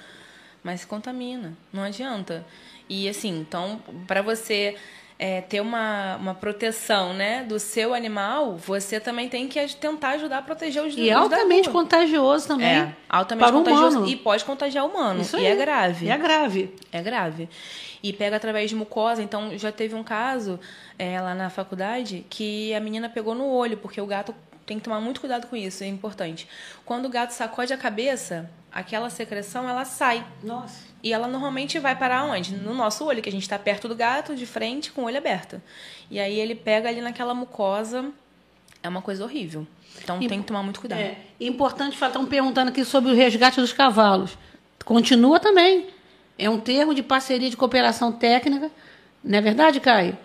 [SPEAKER 4] Mas se contamina. Não adianta. E assim, então, para você é, ter uma, uma proteção né, do seu animal, você também tem que tentar ajudar a proteger os
[SPEAKER 3] E é altamente contagioso também.
[SPEAKER 4] É, altamente
[SPEAKER 3] para
[SPEAKER 4] contagioso
[SPEAKER 3] humano.
[SPEAKER 4] e pode contagiar o humano.
[SPEAKER 3] Isso
[SPEAKER 4] e
[SPEAKER 3] aí.
[SPEAKER 4] é grave.
[SPEAKER 3] E é grave.
[SPEAKER 4] É grave. E pega através de mucosa. Então, já teve um caso é, lá na faculdade que a menina pegou no olho, porque o gato tem que tomar muito cuidado com isso, é importante. Quando o gato sacode a cabeça, aquela secreção ela sai.
[SPEAKER 3] Nossa.
[SPEAKER 4] E ela normalmente vai parar onde? No nosso olho, que a gente está perto do gato, de frente, com o olho aberto. E aí ele pega ali naquela mucosa. É uma coisa horrível. Então tem que tomar muito cuidado.
[SPEAKER 3] É importante falar, estão perguntando aqui sobre o resgate dos cavalos. Continua também. É um termo de parceria de cooperação técnica. Não é verdade, Caio?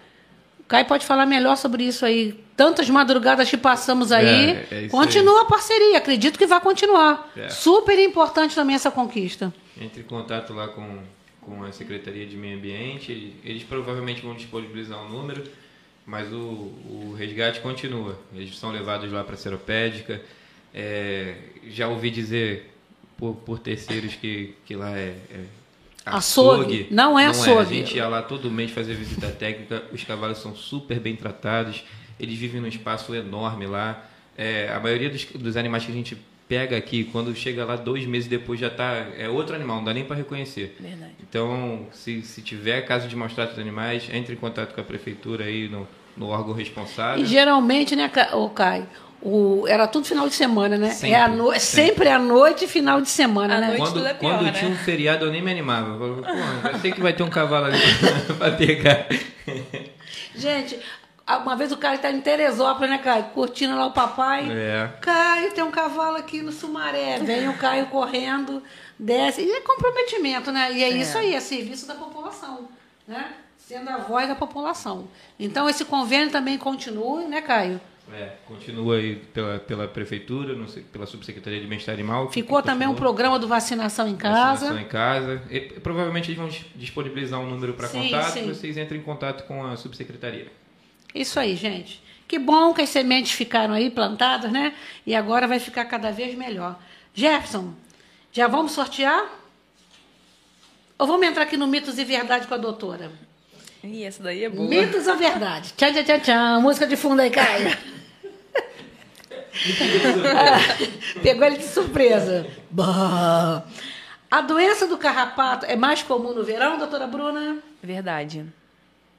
[SPEAKER 3] O Caio pode falar melhor sobre isso aí. Tantas madrugadas que passamos aí.
[SPEAKER 5] É, é
[SPEAKER 3] continua a parceria. Acredito que vai continuar.
[SPEAKER 5] É.
[SPEAKER 3] Super importante também essa conquista.
[SPEAKER 5] Entre em contato lá com, com a Secretaria de Meio Ambiente, eles provavelmente vão disponibilizar um número, mas o, o resgate continua. Eles são levados lá para a Seropédica. É, já ouvi dizer por, por terceiros que, que lá é, é
[SPEAKER 3] Açougue. Não é
[SPEAKER 5] A
[SPEAKER 3] açougue.
[SPEAKER 5] gente ia lá todo mês fazer visita técnica, os cavalos são super bem tratados, eles vivem num espaço enorme lá. É, a maioria dos, dos animais que a gente pega aqui, quando chega lá dois meses depois já tá é outro animal, não dá nem para reconhecer.
[SPEAKER 4] Verdade.
[SPEAKER 5] Então, se, se tiver caso de maus tratos de animais, entre em contato com a prefeitura aí no, no órgão responsável.
[SPEAKER 3] E geralmente, né, ô Caio? O, era tudo final de semana, né?
[SPEAKER 5] Sempre,
[SPEAKER 3] é a no,
[SPEAKER 5] sempre.
[SPEAKER 3] sempre à noite e final de semana,
[SPEAKER 4] À
[SPEAKER 3] né?
[SPEAKER 4] noite.
[SPEAKER 5] Quando,
[SPEAKER 4] tudo é pior,
[SPEAKER 5] quando
[SPEAKER 4] né?
[SPEAKER 5] tinha um feriado, eu nem me animava. Eu falava, Pô, eu sei que vai ter um cavalo ali *laughs* para pegar.
[SPEAKER 3] Gente, uma vez o Caio está em Teresópolis, né, Caio? Curtindo lá o papai.
[SPEAKER 5] É.
[SPEAKER 3] Caio, tem um cavalo aqui no Sumaré. Vem o Caio correndo, desce. E é comprometimento, né? E é, isso aí, é serviço da população, né? Sendo a voz da população. Então, esse convênio também continua, né, Caio?
[SPEAKER 5] É, continua aí pela, pela prefeitura, não sei, pela subsecretaria de bem-estar animal.
[SPEAKER 3] Ficou também um programa do vacinação em
[SPEAKER 5] Vacinação
[SPEAKER 3] casa.
[SPEAKER 5] em casa. E, provavelmente eles vão dis- disponibilizar um número para contato.
[SPEAKER 3] sim.
[SPEAKER 5] Vocês entrem em contato com a subsecretaria.
[SPEAKER 3] Isso aí, gente. Que bom que as sementes ficaram aí plantadas, né? E agora vai ficar cada vez melhor. Jefferson, já vamos sortear? Ou vamos entrar aqui no Mitos e Verdade com a doutora?
[SPEAKER 4] Ih, essa daí é boa.
[SPEAKER 3] Mitos ou verdade? Tchau, tchau, tchau, tchau. Música de fundo aí, Caio. *laughs* Pegou ele de surpresa. Bah. A doença do carrapato é mais comum no verão, doutora Bruna?
[SPEAKER 4] Verdade.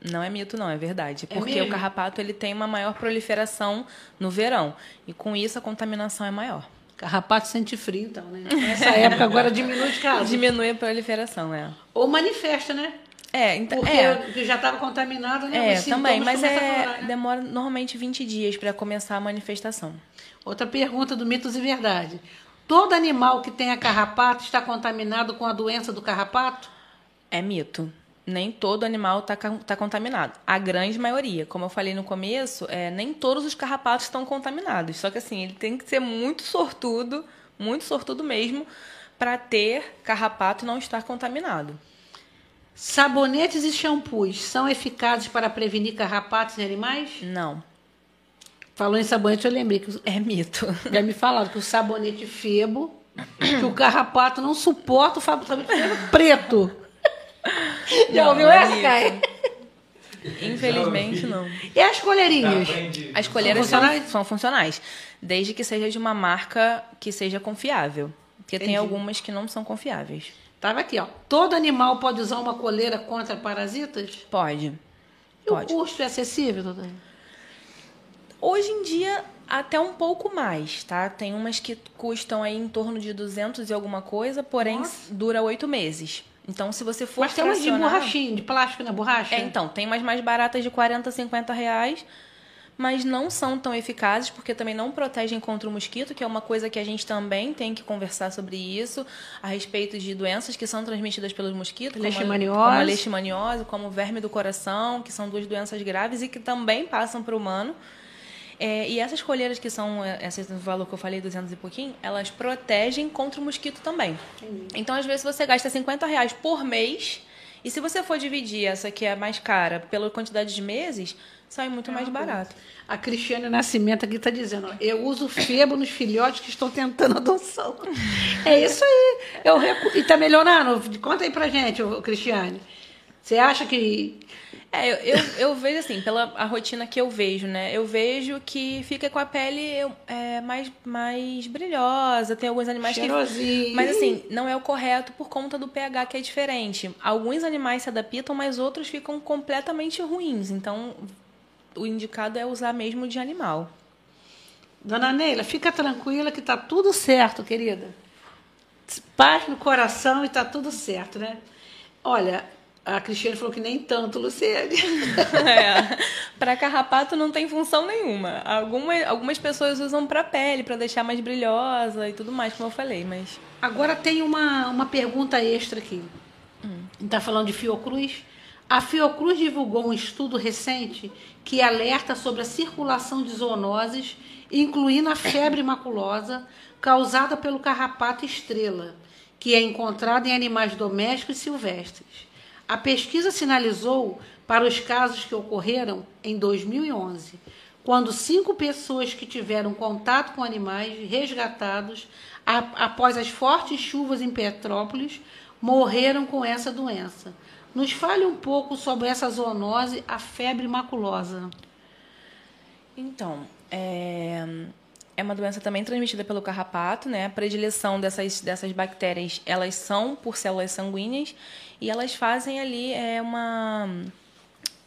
[SPEAKER 4] Não é mito, não, é verdade.
[SPEAKER 3] É
[SPEAKER 4] Porque
[SPEAKER 3] mesmo?
[SPEAKER 4] o carrapato ele tem uma maior proliferação no verão. E com isso a contaminação é maior.
[SPEAKER 3] Carrapato sente frio, então, né? Nessa época agora diminui de casa.
[SPEAKER 4] Diminui a proliferação, é.
[SPEAKER 3] Ou manifesta, né?
[SPEAKER 4] É, então.
[SPEAKER 3] Porque
[SPEAKER 4] É,
[SPEAKER 3] já estava contaminado, né?
[SPEAKER 4] é também, mas é,
[SPEAKER 3] né?
[SPEAKER 4] demora normalmente 20 dias para começar a manifestação.
[SPEAKER 3] Outra pergunta do Mitos e Verdade. Todo animal que tenha carrapato está contaminado com a doença do carrapato?
[SPEAKER 4] É mito. nem todo animal está tá contaminado. A grande maioria, como eu falei no começo, é, nem todos os carrapatos estão contaminados. Só que assim, ele tem que ser muito sortudo, muito sortudo mesmo, para ter carrapato e não estar contaminado.
[SPEAKER 3] Sabonetes e shampoos são eficazes para prevenir carrapatos em animais?
[SPEAKER 4] Não.
[SPEAKER 3] Falou em sabonete, eu lembrei que
[SPEAKER 4] é mito. *laughs*
[SPEAKER 3] Já me falaram que o sabonete febo, que o carrapato não suporta o sabonete febo preto. *laughs* Já
[SPEAKER 4] Não,
[SPEAKER 3] ouviu
[SPEAKER 4] é
[SPEAKER 3] essa,
[SPEAKER 4] mito.
[SPEAKER 3] Caio?
[SPEAKER 4] Infelizmente, não.
[SPEAKER 3] E as colherinhas?
[SPEAKER 4] As colheres
[SPEAKER 3] São funcionais?
[SPEAKER 4] são funcionais, desde que seja de uma marca que seja confiável. Porque tem
[SPEAKER 3] Entendi.
[SPEAKER 4] algumas que não são confiáveis.
[SPEAKER 3] Tava aqui, ó. Todo animal pode usar uma coleira contra parasitas?
[SPEAKER 4] Pode.
[SPEAKER 3] E
[SPEAKER 4] Pode.
[SPEAKER 3] o custo é acessível, doutor?
[SPEAKER 4] Hoje em dia, até um pouco mais, tá? Tem umas que custam aí em torno de 200 e alguma coisa, porém
[SPEAKER 3] Nossa.
[SPEAKER 4] dura oito meses. Então, se você for
[SPEAKER 3] Mas tem umas de
[SPEAKER 4] fracionar-
[SPEAKER 3] borrachinha, de plástico na borracha?
[SPEAKER 4] É, então, tem umas mais baratas de 40, 50 reais, mas não são tão eficazes porque também não protegem contra o mosquito, que é uma coisa que a gente também tem que conversar sobre isso, a respeito de doenças que são transmitidas pelos mosquitos, como a-
[SPEAKER 3] Leishmaniose.
[SPEAKER 4] como a leishmaniose, como o verme do coração, que são duas doenças graves e que também passam para o humano. É, e essas colheiras que são, é, esse valor que eu falei, 200 e pouquinho, elas protegem contra o mosquito também. Então, às vezes, você gasta 50 reais por mês, e se você for dividir essa que é mais cara pela quantidade de meses, sai muito mais barato.
[SPEAKER 3] A Cristiane Nascimento aqui está dizendo, ó, eu uso febo nos filhotes que estão tentando *laughs* adoção. É isso aí. Eu recu... E tá melhorando? Conta aí pra gente, ô, Cristiane. Você acha que...
[SPEAKER 4] É, eu, eu, eu vejo assim, pela a rotina que eu vejo, né? Eu vejo que fica com a pele é, mais, mais brilhosa, tem alguns animais que.
[SPEAKER 3] Cheirosinho.
[SPEAKER 4] Mas assim, não é o correto por conta do pH que é diferente. Alguns animais se adaptam, mas outros ficam completamente ruins. Então, o indicado é usar mesmo de animal.
[SPEAKER 3] Dona Neila, fica tranquila que tá tudo certo, querida. Paz no coração e tá tudo certo, né? Olha, a Cristiane falou que nem tanto, Luciane. *laughs*
[SPEAKER 4] É. *laughs* Para carrapato não tem função nenhuma. Alguma, algumas pessoas usam para pele, para deixar mais brilhosa e tudo mais, como eu falei, mas
[SPEAKER 3] Agora tem uma, uma pergunta extra aqui. Está falando de Fiocruz. A Fiocruz divulgou um estudo recente que alerta sobre a circulação de zoonoses, incluindo a febre maculosa, causada pelo carrapato estrela, que é encontrado em animais domésticos e silvestres. A pesquisa sinalizou para os casos que ocorreram em 2011, quando cinco pessoas que tiveram contato com animais resgatados após as fortes chuvas em Petrópolis morreram com essa doença. Nos fale um pouco sobre essa zoonose, a febre maculosa.
[SPEAKER 4] Então, é, é uma doença também transmitida pelo carrapato, né? A predileção dessas, dessas bactérias, elas são por células sanguíneas e elas fazem ali é uma...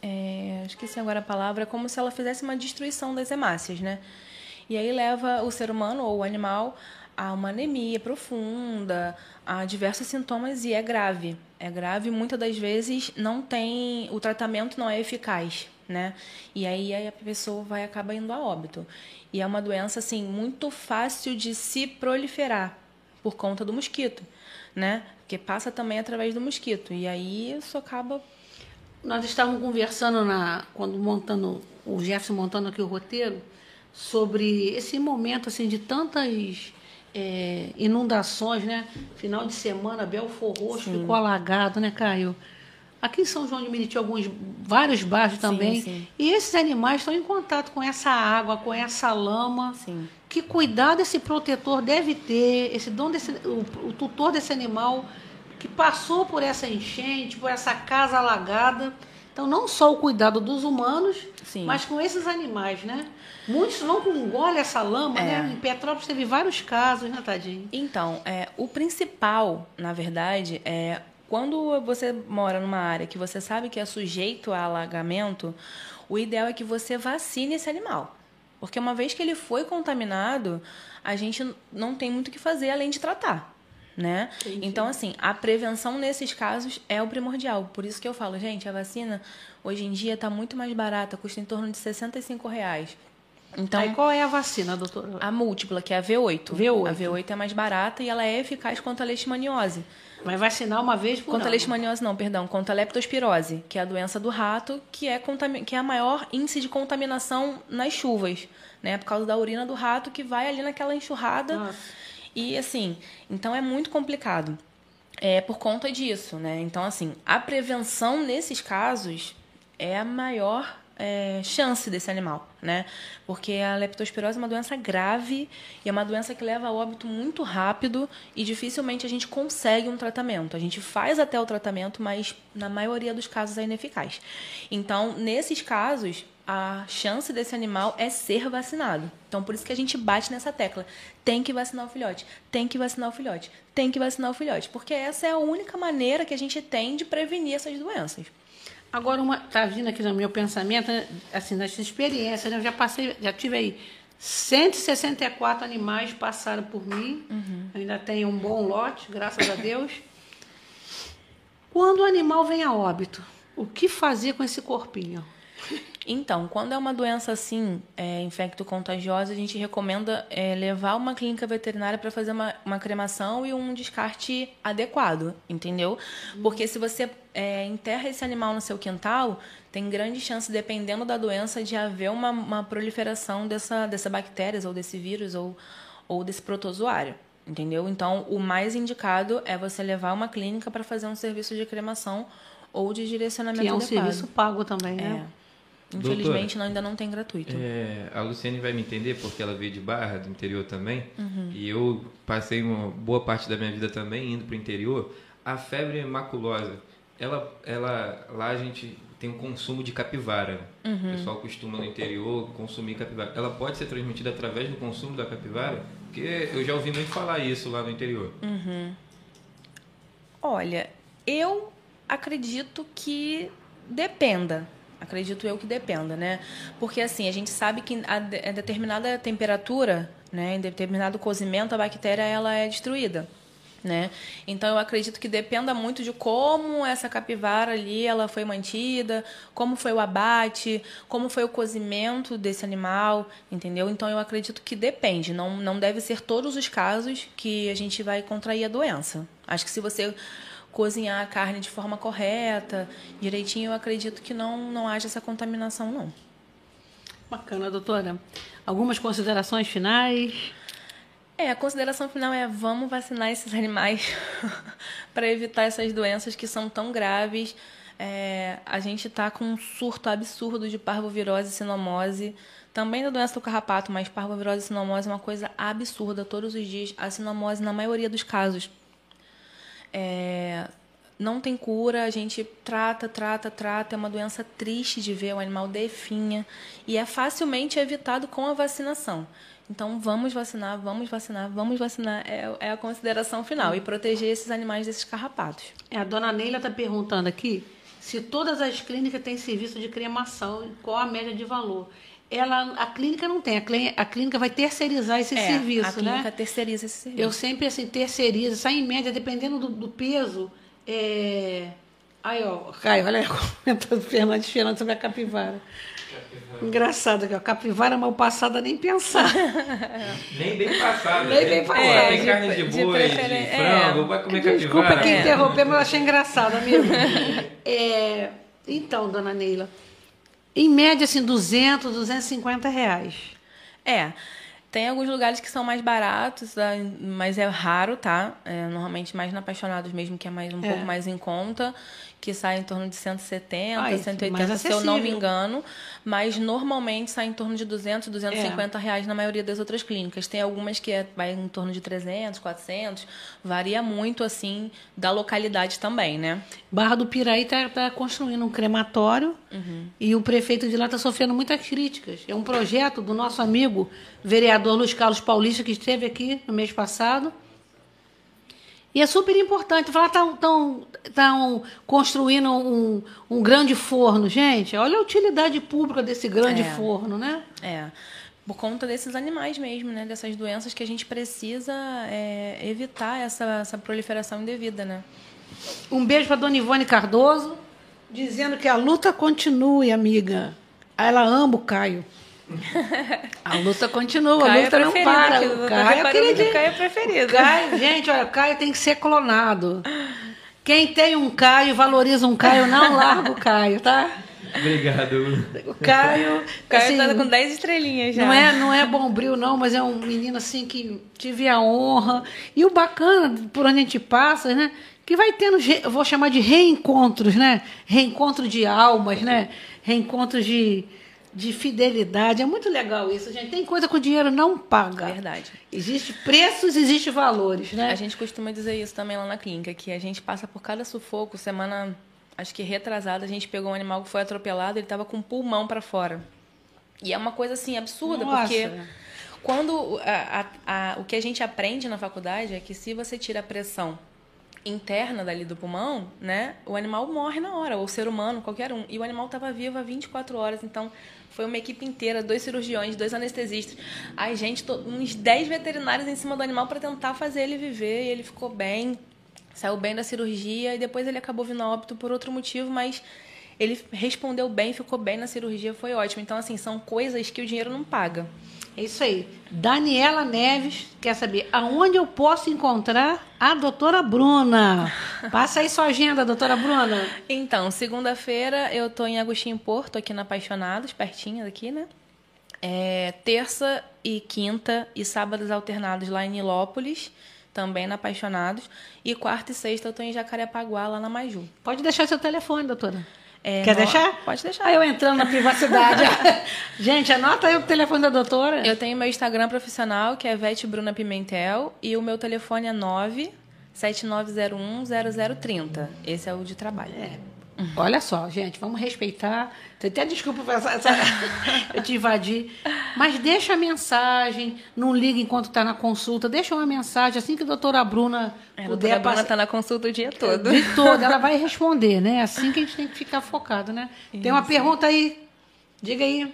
[SPEAKER 4] É, esqueci agora a palavra, como se ela fizesse uma destruição das hemácias, né? E aí leva o ser humano ou o animal a uma anemia profunda, a diversos sintomas e é grave. É grave, muitas das vezes não tem, o tratamento não é eficaz, né? E aí a pessoa vai acabar indo a óbito. E é uma doença assim muito fácil de se proliferar por conta do mosquito, né? Porque passa também através do mosquito. E aí isso acaba
[SPEAKER 3] Nós estávamos conversando na, quando montando, o Jefferson montando aqui o roteiro, sobre esse momento assim de tantas é, inundações, né? Final de semana, Belfor Roxo ficou alagado, né, Caio? Aqui em São João de Meriti, alguns, vários bairros também.
[SPEAKER 4] sim.
[SPEAKER 3] E esses animais estão em contato com essa água, com essa lama.
[SPEAKER 4] Sim.
[SPEAKER 3] Que cuidado esse protetor deve ter, esse dono desse, o, o tutor desse animal que passou por essa enchente, por essa casa alagada. Então, não só o cuidado dos humanos,
[SPEAKER 4] Sim.
[SPEAKER 3] mas com esses animais, né? Muitos não engolem essa lama,
[SPEAKER 4] É.
[SPEAKER 3] né? Em Petrópolis teve vários casos, né, Tadinho?
[SPEAKER 4] Então, é, o principal, na verdade, é quando você mora numa área que você sabe que é sujeito a alagamento, o ideal é que você vacine esse animal. Porque uma vez que ele foi contaminado, a gente não tem muito o que fazer além de tratar. Né? Então, assim, a prevenção nesses casos é o primordial. Por isso que eu falo, gente, a vacina hoje em dia está muito mais barata, custa em torno de 65 reais. Então,
[SPEAKER 3] Aí qual é a vacina, doutora?
[SPEAKER 4] a múltipla, que é a V8.
[SPEAKER 3] V8.
[SPEAKER 4] A V8 é mais barata e ela é eficaz contra a leishmaniose.
[SPEAKER 3] Vai vacinar uma vez por
[SPEAKER 4] Contra a leishmaniose não, perdão, contra a leptospirose, que é a doença do rato, que é, que é a maior índice de contaminação nas chuvas, né? Por causa da urina do rato que vai ali naquela enxurrada.
[SPEAKER 3] Nossa.
[SPEAKER 4] E assim, então é muito complicado. É por conta disso, né? Então, assim, a prevenção nesses casos é a maior é, chance desse animal, né? Porque a leptospirose é uma doença grave e é uma doença que leva a óbito muito rápido e dificilmente a gente consegue um tratamento. A gente faz até o tratamento, mas na maioria dos casos é ineficaz. Então, nesses casos, a chance desse animal é ser vacinado. Então, por isso que a gente bate nessa tecla. Tem que vacinar o filhote, tem que vacinar o filhote, tem que vacinar o filhote. Porque essa é a única maneira que a gente tem de prevenir essas doenças.
[SPEAKER 3] Agora, uma, tá vindo aqui no meu pensamento, assim, das experiências, né? eu já passei, já tive aí 164 animais passaram por mim, ainda tenho um bom lote, graças a Deus. Quando o animal vem a óbito, o que fazer com esse corpinho?
[SPEAKER 4] Então, quando é uma doença assim, é, infecto-contagiosa, a gente recomenda é, levar uma clínica veterinária para fazer uma, uma cremação e um descarte adequado, entendeu? Porque se você é, enterra esse animal no seu quintal, tem grande chance, dependendo da doença, de haver uma, uma proliferação dessa, dessa bactérias ou desse vírus ou, ou desse protozoário. Entendeu? Então, o mais indicado é você levar uma clínica para fazer um serviço de cremação ou de direcionamento
[SPEAKER 3] Que é um
[SPEAKER 4] adequado.
[SPEAKER 3] serviço pago também,
[SPEAKER 4] É. Infelizmente, não, ainda não tem gratuito.
[SPEAKER 5] É, a Luciane vai me entender porque ela veio de Barra, do interior também.
[SPEAKER 4] Uhum.
[SPEAKER 5] E eu passei uma boa parte da minha vida também indo para o interior. A febre maculosa, ela, ela, lá a gente tem um consumo de capivara.
[SPEAKER 4] Uhum.
[SPEAKER 5] O pessoal costuma no interior consumir capivara. Ela pode ser transmitida através do consumo da capivara? Porque eu já ouvi muito falar isso lá no interior.
[SPEAKER 4] Olha, eu acredito que dependa. Acredito eu que dependa, né? Porque assim, a gente sabe que a, de- a determinada temperatura, né, em determinado cozimento, a bactéria ela é destruída, né? Então eu acredito que dependa muito de como essa capivara ali ela foi mantida, como foi o abate, como foi o cozimento desse animal, entendeu? Então eu acredito que depende, não não deve ser todos os casos que a gente vai contrair a doença. Acho que se você cozinhar a carne de forma correta, direitinho, eu acredito que não, não haja essa contaminação, não.
[SPEAKER 3] Bacana, doutora. Algumas considerações finais?
[SPEAKER 4] É, a consideração final é vamos vacinar esses animais *laughs* para evitar essas doenças que são tão graves. É, a gente está com um surto absurdo de parvovirose e sinomose. Também da doença do carrapato, mas parvovirose e sinomose é uma coisa absurda todos os dias. A sinomose, na maioria dos casos, é, não tem cura, a gente trata, trata, trata. É uma doença triste de ver, o animal definha. E é facilmente evitado com a vacinação. Então, vamos vacinar, vamos vacinar, vamos vacinar. É, é a consideração final. E proteger esses animais desses carrapatos.
[SPEAKER 3] É, a dona Neila está perguntando aqui se todas as clínicas têm serviço de cremação, qual a média de valor. Ela, a clínica não tem, a clínica, a clínica vai terceirizar esse
[SPEAKER 4] É,
[SPEAKER 3] serviço,
[SPEAKER 4] a clínica
[SPEAKER 3] né?
[SPEAKER 4] terceiriza esse serviço.
[SPEAKER 3] Eu sempre assim, terceirizo, sai em média, dependendo do, do peso. É... Aí, ó, Caio, olha aí, *laughs* comentando Fernandes Fernandes sobre a capivara. Engraçado aqui, ó. Capivara mal passada nem pensar. *laughs*
[SPEAKER 5] Nem bem passada.
[SPEAKER 3] Nem bem
[SPEAKER 5] né?
[SPEAKER 3] passada.
[SPEAKER 5] Pô, tem
[SPEAKER 4] De-
[SPEAKER 5] carne de
[SPEAKER 4] de
[SPEAKER 5] boi, de,
[SPEAKER 4] preferen-
[SPEAKER 5] frango,
[SPEAKER 4] é.
[SPEAKER 5] vai comer
[SPEAKER 3] Desculpa
[SPEAKER 5] capivara.
[SPEAKER 3] que
[SPEAKER 4] É.
[SPEAKER 3] interromper, mas eu achei engraçado, amigo. *laughs* É, então, dona Neila, em média, assim, 200, 250 reais.
[SPEAKER 4] É. Tem alguns lugares que são mais baratos, tá? mas é raro, tá? É, normalmente mais na Apaixonados mesmo, que é mais um
[SPEAKER 3] É.
[SPEAKER 4] pouco mais em conta, que sai em torno de 170,
[SPEAKER 3] Ah, isso,
[SPEAKER 4] 180,
[SPEAKER 3] mais
[SPEAKER 4] se eu não me engano. Mas normalmente sai em torno de 200, 250 reais na maioria das outras clínicas. Tem algumas que é, vai em torno de 300, 400. Varia muito, assim, da localidade também, né?
[SPEAKER 3] Barra do Piraí está tá construindo um crematório e o prefeito de lá está sofrendo muitas críticas. É um projeto do nosso amigo vereador Luiz Carlos Paulista, que esteve aqui no mês passado. E é super importante. Falar estão tão, tão construindo um, um grande forno. Gente, olha a utilidade pública desse grande
[SPEAKER 4] É.
[SPEAKER 3] forno, né?
[SPEAKER 4] É, por conta desses animais mesmo, né? Dessas doenças que a gente precisa é, evitar essa, essa proliferação indevida, né?
[SPEAKER 3] Um beijo para Dona Ivone Cardoso, dizendo que a luta continue, amiga. Ela ama o Caio. A luta continua,
[SPEAKER 4] Caio
[SPEAKER 3] a luta
[SPEAKER 4] é
[SPEAKER 3] não
[SPEAKER 4] preferido
[SPEAKER 3] para. O Caio, é
[SPEAKER 4] reparando
[SPEAKER 3] aquele
[SPEAKER 4] que o
[SPEAKER 3] de-
[SPEAKER 4] Caio é preferido.
[SPEAKER 3] Caio, gente, olha, Caio tem que ser clonado. Quem tem um Caio, valoriza um Caio, não larga o Caio, tá?
[SPEAKER 5] Obrigado.
[SPEAKER 3] O Caio,
[SPEAKER 4] O Caio
[SPEAKER 3] assim,
[SPEAKER 4] tá com 10 estrelinhas já.
[SPEAKER 3] não é, não é bombril não, mas é um menino assim que tive a honra. E o bacana, por onde a gente passa, né? Que vai tendo, eu vou chamar de reencontros, né? Reencontro de almas, né? Reencontros de, de fidelidade. É muito legal isso, gente. Tem coisa que o dinheiro não paga.
[SPEAKER 4] Verdade.
[SPEAKER 3] Existe preços, existe valores, né?
[SPEAKER 4] A gente costuma dizer isso também lá na clínica, que a gente passa por cada sufoco. Semana, acho que retrasada, a gente pegou um animal que foi atropelado, ele estava com o pulmão para fora. E é uma coisa assim absurda,
[SPEAKER 3] Nossa.
[SPEAKER 4] porque quando a- a- a- o que a gente aprende na faculdade é que se você tira a pressão interna dali do pulmão, né, o animal morre na hora, ou o ser humano, qualquer um. E o animal estava vivo há 24 horas, então foi uma equipe inteira, dois cirurgiões, dois anestesistas, ai gente, uns 10 veterinários em cima do animal para tentar fazer ele viver, e ele ficou bem, saiu bem da cirurgia e depois ele acabou vindo a óbito por outro motivo, mas ele respondeu bem, ficou bem na cirurgia, foi ótimo. Então assim, são coisas que o dinheiro não paga.
[SPEAKER 3] É isso aí. Daniela Neves quer saber aonde eu posso encontrar a doutora Bruna. Passa aí sua agenda, doutora Bruna.
[SPEAKER 4] Então, segunda-feira eu tô em Agostinho Porto, aqui na Apaixonados, pertinho daqui, né? É, terça e quinta e sábados alternados lá em Nilópolis, também na Apaixonados. E quarta e sexta eu tô em Jacarepaguá, lá na Maju.
[SPEAKER 3] Pode deixar seu telefone, doutora.
[SPEAKER 4] É,
[SPEAKER 3] Quer
[SPEAKER 4] no-
[SPEAKER 3] deixar?
[SPEAKER 4] Pode deixar.
[SPEAKER 3] Aí eu entrando na privacidade. *laughs* Gente, anota aí o telefone da doutora.
[SPEAKER 4] Eu tenho meu Instagram profissional, que é Vete Bruna Pimentel, e o meu telefone é 979010030. Esse é o de trabalho.
[SPEAKER 3] Olha só, gente, vamos respeitar. Você até desculpa por essa, essa- *laughs* eu te invadi. Mas deixa a mensagem, não liga enquanto está na consulta, deixa uma mensagem, assim que a doutora Bruna
[SPEAKER 4] É, a
[SPEAKER 3] puder
[SPEAKER 4] doutora Bruna
[SPEAKER 3] passar.
[SPEAKER 4] tá na consulta o dia todo.
[SPEAKER 3] De toda, ela vai *laughs* responder, né? Assim que a gente tem que ficar focado, né? Tem uma pergunta aí. Diga aí.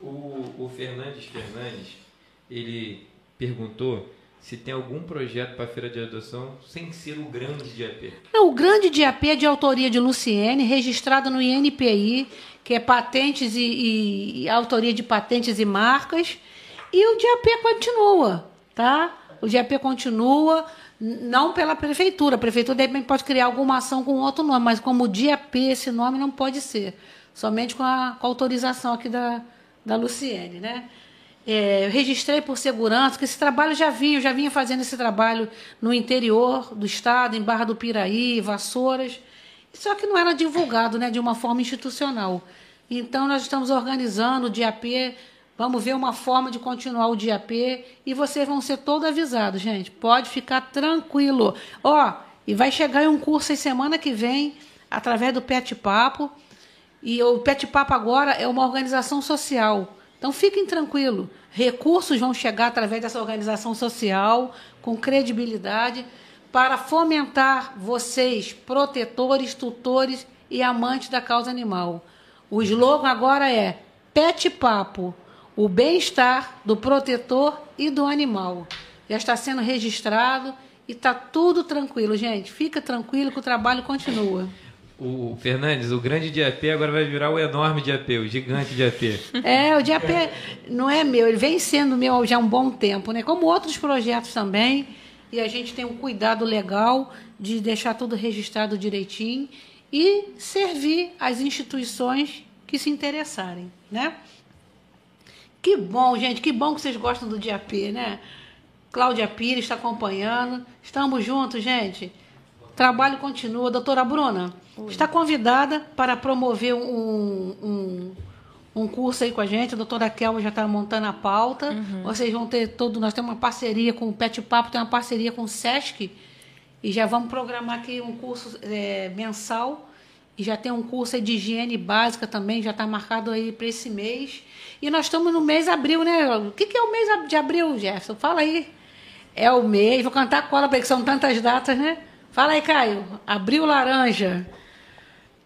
[SPEAKER 5] O, o Fernandes Fernandes, ele perguntou se tem algum projeto para a feira de adoção sem ser o grande de AP.
[SPEAKER 3] Não, o grande DAP é de autoria de Luciene, registrado no INPI, que é patentes e, e- autoria de patentes e marcas. E o DAP continua, tá? O DAP continua, não pela prefeitura. A prefeitura, de repente, pode criar alguma ação com outro nome, mas como DAP, esse nome não pode ser. Somente com a, com a autorização aqui da, da Luciene, né? É, eu registrei por segurança, porque esse trabalho já vinha, eu já vinha fazendo esse trabalho no interior do estado, em Barra do Piraí, Vassouras, só que não era divulgado né, de uma forma institucional. Então, nós estamos organizando o DIAP, vamos ver uma forma de continuar o DIAP e vocês vão ser todos avisados, gente. Pode ficar tranquilo. Ó, e vai chegar um curso aí semana que vem, através do Pet Papo, e o Pet Papo agora é uma organização social. Então fiquem tranquilos. Recursos vão chegar através dessa organização social, com credibilidade, para fomentar vocês, protetores, tutores e amantes da causa animal. O slogan agora é Pet Papo, o bem-estar do protetor e do animal. Já está sendo registrado e está tudo tranquilo, gente. Fica tranquilo que o trabalho continua.
[SPEAKER 5] O Fernandes, o grande de AP agora vai virar o enorme de AP, o gigante de AP.
[SPEAKER 3] É, o DAP não é meu, ele vem sendo meu já há um bom tempo, né? Como outros projetos também. E a gente tem um cuidado legal de deixar tudo registrado direitinho e servir as instituições que se interessarem, né? Que bom, gente, que bom que vocês gostam do DAP, né? Cláudia Pires está acompanhando. Estamos juntos, gente. Trabalho continua. Doutora Bruna, está convidada para promover um, um, um curso aí com a gente. A doutora Kelma já está montando a pauta. Vocês vão ter todo. Nós temos uma parceria com o Pet Papo, tem uma parceria com o SESC. E já vamos programar aqui um curso é, mensal. E já tem um curso aí de higiene básica também, já está marcado aí para esse mês. E nós estamos no mês de abril, né? O que, que é o mês de abril, Jefferson? Fala aí. É o mês, vou cantar a cola para que são tantas datas, né? Fala aí, Caio. Abril laranja.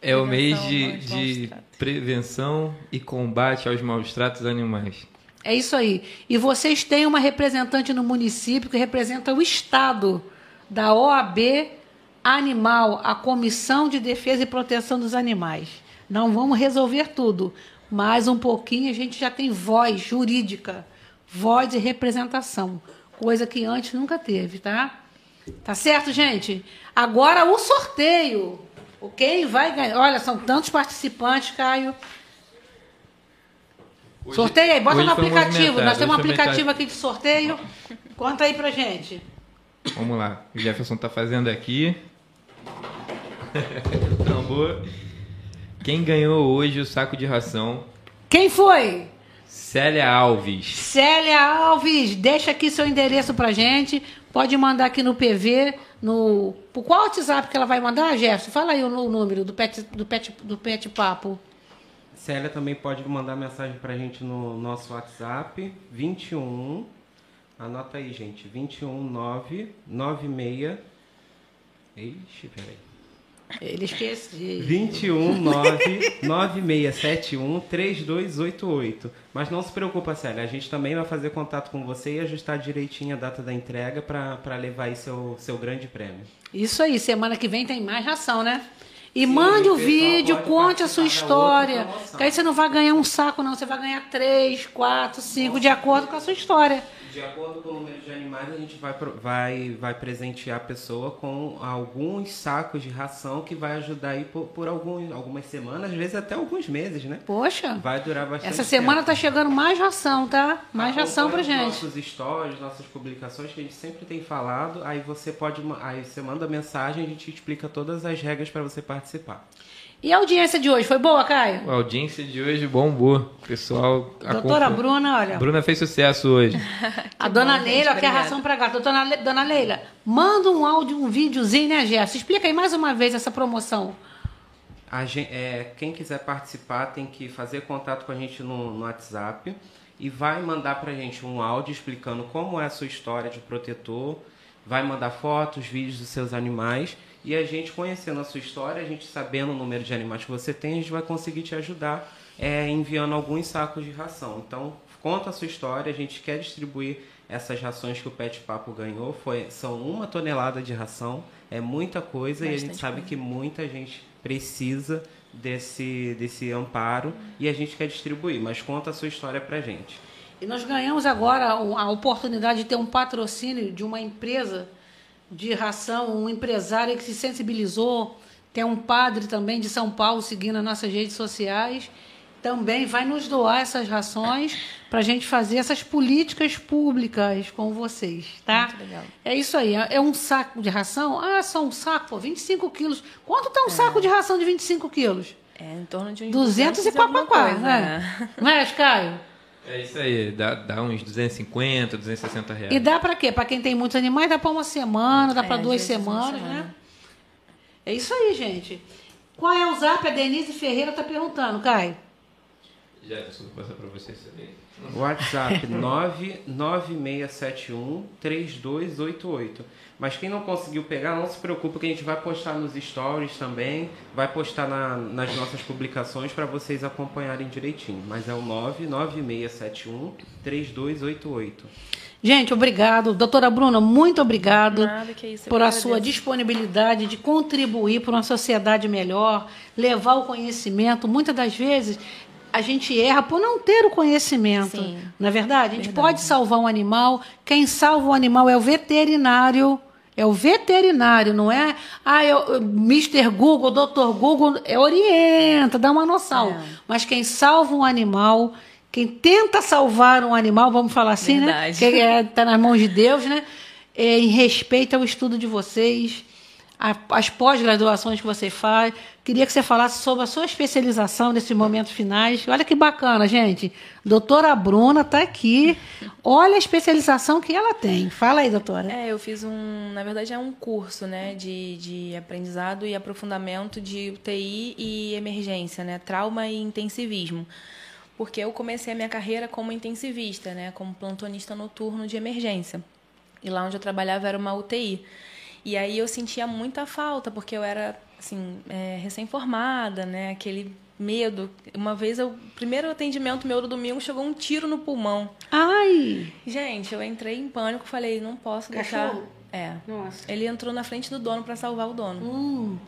[SPEAKER 5] É o mês de, de prevenção e combate aos maus tratos animais.
[SPEAKER 3] É isso aí. E vocês têm uma representante no município que representa o Estado da OAB Animal, a Comissão de Defesa e Proteção dos Animais. Não vamos resolver tudo, mais um pouquinho a gente já tem voz jurídica, voz de representação, coisa que antes nunca teve, tá? Tá certo, gente? Agora o sorteio. O Quem vai ganhar? Olha, são tantos participantes, Caio.
[SPEAKER 5] Hoje-
[SPEAKER 3] Sorteio aí, bota no aplicativo. Nós temos um aplicativo aqui de sorteio. Conta aí pra gente.
[SPEAKER 5] Vamos lá. O Jefferson tá fazendo aqui. *laughs* Tambor. Quem ganhou hoje o saco de ração?
[SPEAKER 3] Quem foi?
[SPEAKER 5] Célia Alves.
[SPEAKER 3] Célia Alves, deixa aqui seu endereço pra gente. Pode mandar aqui no PV, no. Por qual WhatsApp que ela vai mandar, Gerson? Fala aí o, número do Pet, do, Pet, do Pet Papo.
[SPEAKER 6] Célia também pode mandar mensagem pra gente no nosso WhatsApp, 21. Anota aí, gente. 21 9 96. Ixi, peraí.
[SPEAKER 3] Ele esqueci.
[SPEAKER 6] 21 9 9671 3288. Mas não se preocupa, Célia. A gente também vai fazer contato com você e ajustar direitinho a data da entrega para levar aí seu, seu grande prêmio.
[SPEAKER 3] Isso aí, semana que vem tem mais ração, né? E
[SPEAKER 6] Sim,
[SPEAKER 3] mande o vídeo, conte a sua história. Que aí você não vai ganhar um saco, não. Você vai ganhar três, quatro, cinco, de acordo com a sua história.
[SPEAKER 6] De acordo com o número de animais, a gente vai, vai, vai presentear a pessoa com alguns sacos de ração que vai ajudar aí por, por alguns, algumas semanas, às vezes até alguns meses, né?
[SPEAKER 3] Poxa,
[SPEAKER 6] Vai durar bastante
[SPEAKER 3] essa semana
[SPEAKER 6] tempo.
[SPEAKER 3] tá chegando mais ração, tá? Mais ração pra gente.
[SPEAKER 6] Nossos stories, nossas publicações que a gente sempre tem falado. Aí você pode, aí você manda mensagem, a gente explica todas as regras para você participar.
[SPEAKER 3] E a audiência de hoje foi boa, Caio?
[SPEAKER 5] A audiência de hoje bombou. O Pessoal.
[SPEAKER 3] Doutora
[SPEAKER 5] acompan-
[SPEAKER 3] Bruna, olha.
[SPEAKER 5] Bruna fez sucesso hoje. *laughs*
[SPEAKER 3] A dona
[SPEAKER 4] bom,
[SPEAKER 3] Leila
[SPEAKER 4] gente,
[SPEAKER 3] quer
[SPEAKER 4] obrigada.
[SPEAKER 3] ração pra gato. Doutora Le- Dona Leila, manda um áudio, um videozinho, né, Gerson? Explica aí mais uma vez essa promoção.
[SPEAKER 6] A gen- é, quem quiser participar tem que fazer contato com a gente no, no WhatsApp e vai mandar pra gente um áudio explicando como é a sua história de protetor, vai mandar fotos, vídeos dos seus animais e a gente conhecendo a sua história, a gente sabendo o número de animais que você tem, a gente vai conseguir te ajudar é, enviando alguns sacos de ração. Então, conta a sua história, a gente quer distribuir essas rações que o Pet Papo ganhou, foi, são uma tonelada de ração, é muita coisa e a gente
[SPEAKER 4] Bastante
[SPEAKER 6] sabe que muita gente precisa desse, desse amparo e a gente quer distribuir, mas conta a sua história pra gente.
[SPEAKER 3] E nós ganhamos agora a oportunidade de ter um patrocínio de uma empresa de ração, um empresário que se sensibilizou. Tem um padre também de São Paulo seguindo as nossas redes sociais. Também vai nos doar essas rações para a gente fazer essas políticas públicas com vocês, tá? É isso aí. É é um saco de ração? Ah, só um saco, pô, 25 quilos. Quanto tá um saco de ração de 25 quilos?
[SPEAKER 4] É em torno de uns
[SPEAKER 3] 200 e papapá,
[SPEAKER 4] coisa,
[SPEAKER 3] né? Não é, Caio?
[SPEAKER 5] É isso aí. Dá, dá uns 250, 260 reais.
[SPEAKER 3] E dá para quê? Para quem tem muitos animais, dá para uma semana, dá
[SPEAKER 4] É,
[SPEAKER 3] para duas
[SPEAKER 4] uma
[SPEAKER 3] semanas,
[SPEAKER 4] semana.
[SPEAKER 3] né? É isso aí, gente. Qual é o zap? A Denise Ferreira tá perguntando, Caio.
[SPEAKER 5] Jefferson, vou passar pra você saber.
[SPEAKER 6] WhatsApp *laughs* 99671 3288. Mas quem não conseguiu pegar, não se preocupe que a gente vai postar nos stories também, vai postar na- nas nossas publicações para vocês acompanharem direitinho. Mas é o 99671 3288.
[SPEAKER 3] Gente, obrigado. Doutora Bruna, muito obrigado
[SPEAKER 4] Nada que isso,
[SPEAKER 3] por a sua disponibilidade de contribuir para uma sociedade melhor, levar o conhecimento. Muitas das vezes a gente erra por não ter o conhecimento.
[SPEAKER 4] Sim.
[SPEAKER 3] Não é verdade? A gente
[SPEAKER 4] Verdade.
[SPEAKER 3] pode salvar um animal. Quem salva o animal é o veterinário. É o veterinário, não é? Ah, eu, Mr. Google, Dr. Google, é, orienta, dá uma noção.
[SPEAKER 4] É.
[SPEAKER 3] Mas quem salva um animal, quem tenta salvar um animal, vamos falar assim, né?
[SPEAKER 4] Verdade.
[SPEAKER 3] Que está nas mãos de Deus, né? É, em respeito ao estudo de vocês, a- as pós-graduações que você faz. Queria que você falasse sobre a sua especialização nesses momentos finais. Olha que bacana, gente. Doutora Bruna está aqui. Olha a especialização que ela tem. Fala aí, doutora.
[SPEAKER 4] É, eu fiz um, na verdade é um curso, né, de, de aprendizado e aprofundamento de UTI e emergência, né, trauma e intensivismo. Porque eu comecei a minha carreira como intensivista, né, como plantonista noturno de emergência. E lá onde eu trabalhava era uma UTI. E aí eu sentia muita falta, porque eu era, assim, é, recém-formada, né, aquele medo. Uma vez, eu, primeiro atendimento meu do domingo, chegou um tiro no pulmão.
[SPEAKER 3] Ai!
[SPEAKER 4] Gente, eu entrei em pânico, falei, não posso deixar.
[SPEAKER 3] Cachorro?
[SPEAKER 4] É.
[SPEAKER 3] Nossa.
[SPEAKER 4] Ele entrou na frente do dono para salvar o dono.
[SPEAKER 3] Hum.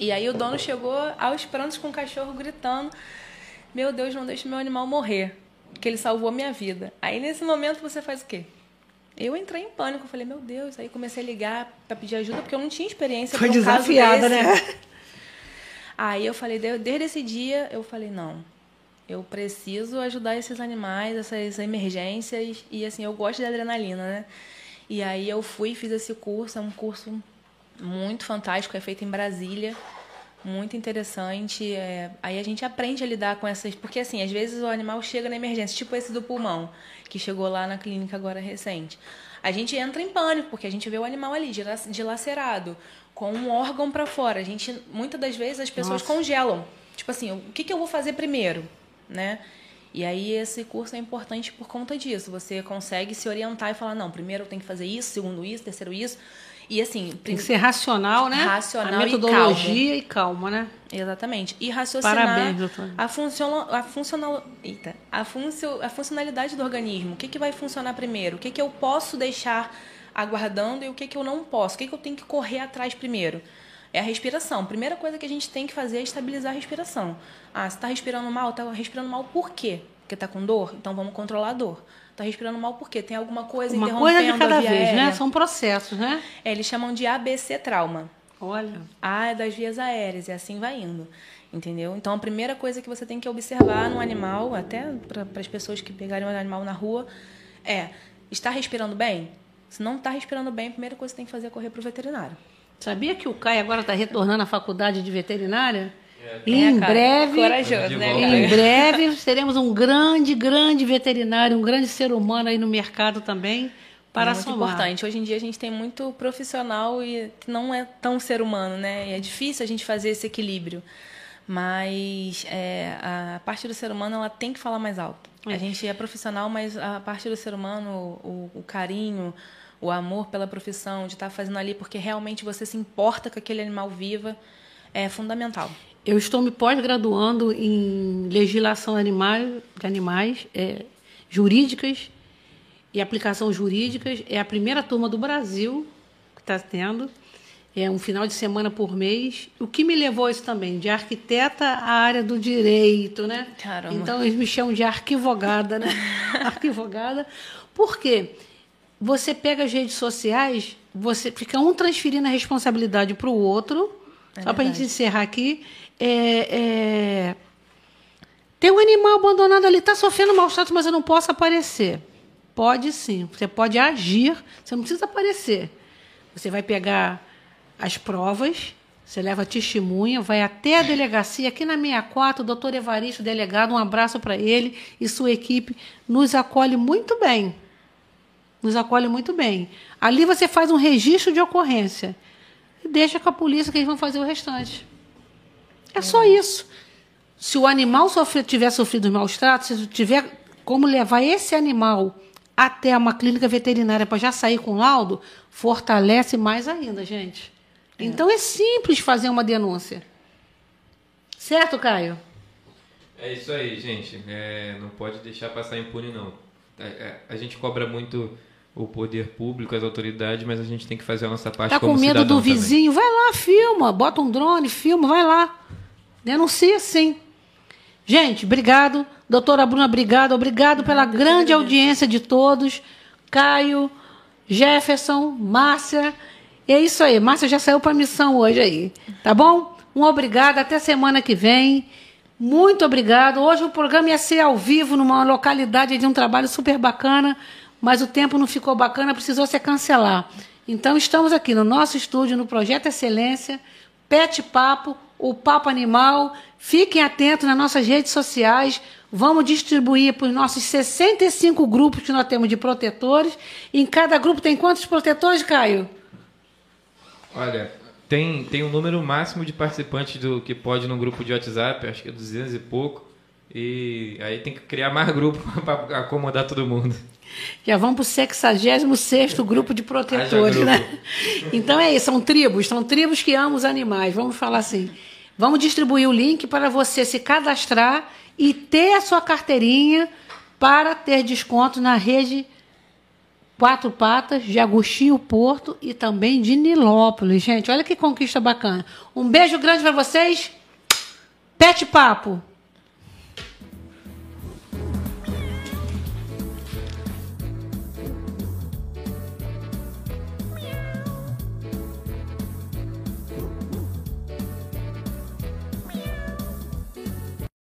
[SPEAKER 4] E aí o dono chegou aos prantos com o cachorro gritando. Meu Deus, não deixe meu animal morrer, que ele salvou a minha vida. Aí nesse momento você faz o quê? Eu entrei em pânico, falei, meu Deus, aí comecei a ligar para pedir ajuda, porque eu não tinha experiência
[SPEAKER 3] Foi
[SPEAKER 4] um caso
[SPEAKER 3] desafiada, né? *laughs*
[SPEAKER 4] Aí eu falei, de- desde esse dia, eu falei, não, eu preciso ajudar esses animais, essas emergências, e assim, eu gosto de adrenalina, né? E aí eu fui e fiz esse curso, é um curso muito fantástico, é feito em Brasília, muito interessante. é, aí a gente aprende a lidar com essas. Porque assim, às vezes o animal chega na emergência, tipo esse do pulmão, que chegou lá na clínica agora recente. A gente entra em pânico, porque a gente vê o animal ali, dila- dilacerado, com um órgão para fora. A gente, muitas das vezes, as pessoas
[SPEAKER 3] Nossa.
[SPEAKER 4] congelam. Tipo assim, o que, que eu vou fazer primeiro? Né? E aí esse curso é importante por conta disso. Você consegue se orientar e falar, não, primeiro eu tenho que fazer isso, segundo isso, terceiro isso. E assim,
[SPEAKER 3] Tem que ser racional, né?
[SPEAKER 4] Racional
[SPEAKER 3] a
[SPEAKER 4] e
[SPEAKER 3] metodologia e calma, né?
[SPEAKER 4] Exatamente. E raciocinar
[SPEAKER 3] Parabéns, doutora.
[SPEAKER 4] a, funciona, a, funcional, eita, a, funcio, a funcionalidade do organismo. O que, que vai funcionar primeiro? O que, que eu posso deixar aguardando e o que, que eu não posso? O que, que eu tenho que correr atrás primeiro? É a respiração. Primeira coisa que a gente tem que fazer é estabilizar a respiração. Ah, você está respirando mal? Está respirando mal por quê? Porque está com dor? Então vamos controlar a dor. Está respirando mal por quê? Tem alguma coisa
[SPEAKER 3] Uma
[SPEAKER 4] interrompendo
[SPEAKER 3] coisa de cada vez, né?
[SPEAKER 4] aérea?
[SPEAKER 3] São processos, né?
[SPEAKER 4] É, eles chamam de ABC trauma.
[SPEAKER 3] Olha.
[SPEAKER 4] A é das vias aéreas, e assim vai indo. Entendeu? Então, a primeira coisa que você tem que observar no animal, até para as pessoas que pegarem um animal na rua, é: está respirando bem? Se não está respirando bem, a primeira coisa que você tem que fazer é correr para o veterinário.
[SPEAKER 3] Sabia que o Caio agora está retornando à faculdade de veterinária?
[SPEAKER 4] É,
[SPEAKER 3] em
[SPEAKER 4] cara,
[SPEAKER 3] breve,
[SPEAKER 4] Corajoso, né,
[SPEAKER 3] em breve teremos um grande, grande veterinário, um grande ser humano aí no mercado também para
[SPEAKER 4] é muito
[SPEAKER 3] somar.
[SPEAKER 4] importante. Hoje em dia a gente tem muito profissional e não é tão ser humano, né? E é difícil a gente fazer esse equilíbrio. Mas é, a parte do ser humano ela tem que falar mais alto.
[SPEAKER 3] É.
[SPEAKER 4] A gente é profissional, mas a parte do ser humano, o, o carinho, o amor pela profissão, de estar fazendo ali porque realmente você se importa com aquele animal viva, é fundamental.
[SPEAKER 3] Eu estou me pós-graduando em legislação animal, de animais, é, jurídicas e aplicação jurídicas. É a primeira turma do Brasil que está tendo. É um final de semana por mês. O que me levou a isso também? De arquiteta à área do direito, né?
[SPEAKER 4] Caramba.
[SPEAKER 3] Então eles me chamam de arquivogada, né? *laughs* arquivogada. Por quê? Você pega as redes sociais, você fica um transferindo a responsabilidade para o outro.
[SPEAKER 4] É
[SPEAKER 3] só para a gente encerrar aqui. É, é, Tem um animal abandonado ali, está sofrendo maus tratos, mas eu não posso aparecer. Pode sim, você pode agir, você não precisa aparecer. Você vai pegar as provas, você leva testemunha, vai até a delegacia, aqui na 64, o doutor Evaristo, delegado, um abraço para ele e sua equipe, nos acolhe muito bem. Nos acolhe muito bem. Ali você faz um registro de ocorrência e deixa com a polícia que eles vão fazer o restante. É só isso. Se o animal sofrer, tiver sofrido maus tratos, se tiver como levar esse animal até uma clínica veterinária para já sair com laudo, fortalece mais ainda, gente. Então é simples fazer uma denúncia. Certo, Caio?
[SPEAKER 5] É isso aí, gente. É, não pode deixar passar impune, não. É, é, A, gente cobra muito o poder público, as autoridades, mas a gente tem que fazer a nossa parte
[SPEAKER 3] Tá
[SPEAKER 5] como
[SPEAKER 3] com medo
[SPEAKER 5] cidadão
[SPEAKER 3] do
[SPEAKER 5] também.
[SPEAKER 3] vizinho? Vai lá, filma, bota um drone, filma, vai lá. Denuncia sim. Gente, obrigado. Doutora Bruna, obrigado. Obrigado pela grande audiência de todos. Caio, Jefferson, Márcia. E é isso aí. Márcia já saiu para missão hoje aí. Tá bom? Um obrigado. Até semana que vem. Muito obrigado. Hoje o programa ia ser ao vivo numa localidade de um trabalho super bacana, mas o tempo não ficou bacana, precisou se cancelar. Então estamos aqui no nosso estúdio, no Projeto Excelência, Pet Papo, o Papo Animal. Fiquem atentos nas nossas redes sociais. Vamos distribuir para os nossos 65 grupos que nós temos de protetores. Em cada grupo tem quantos protetores, Caio?
[SPEAKER 5] Olha, tem, tem um número máximo de participantes do que pode no grupo de WhatsApp, acho que é 200 e pouco. E aí tem que criar mais grupo *laughs* para acomodar todo mundo.
[SPEAKER 3] Já vamos para o 66 grupo de protetores, né?
[SPEAKER 5] grupo.
[SPEAKER 3] Então é isso, são tribos, são tribos que amam os animais, vamos falar assim. Vamos distribuir o link para você se cadastrar e ter a sua carteirinha para ter desconto na rede Quatro Patas, de Agostinho Porto e também de Nilópolis. Gente, olha que conquista bacana. Um beijo grande para vocês. Pet Papo!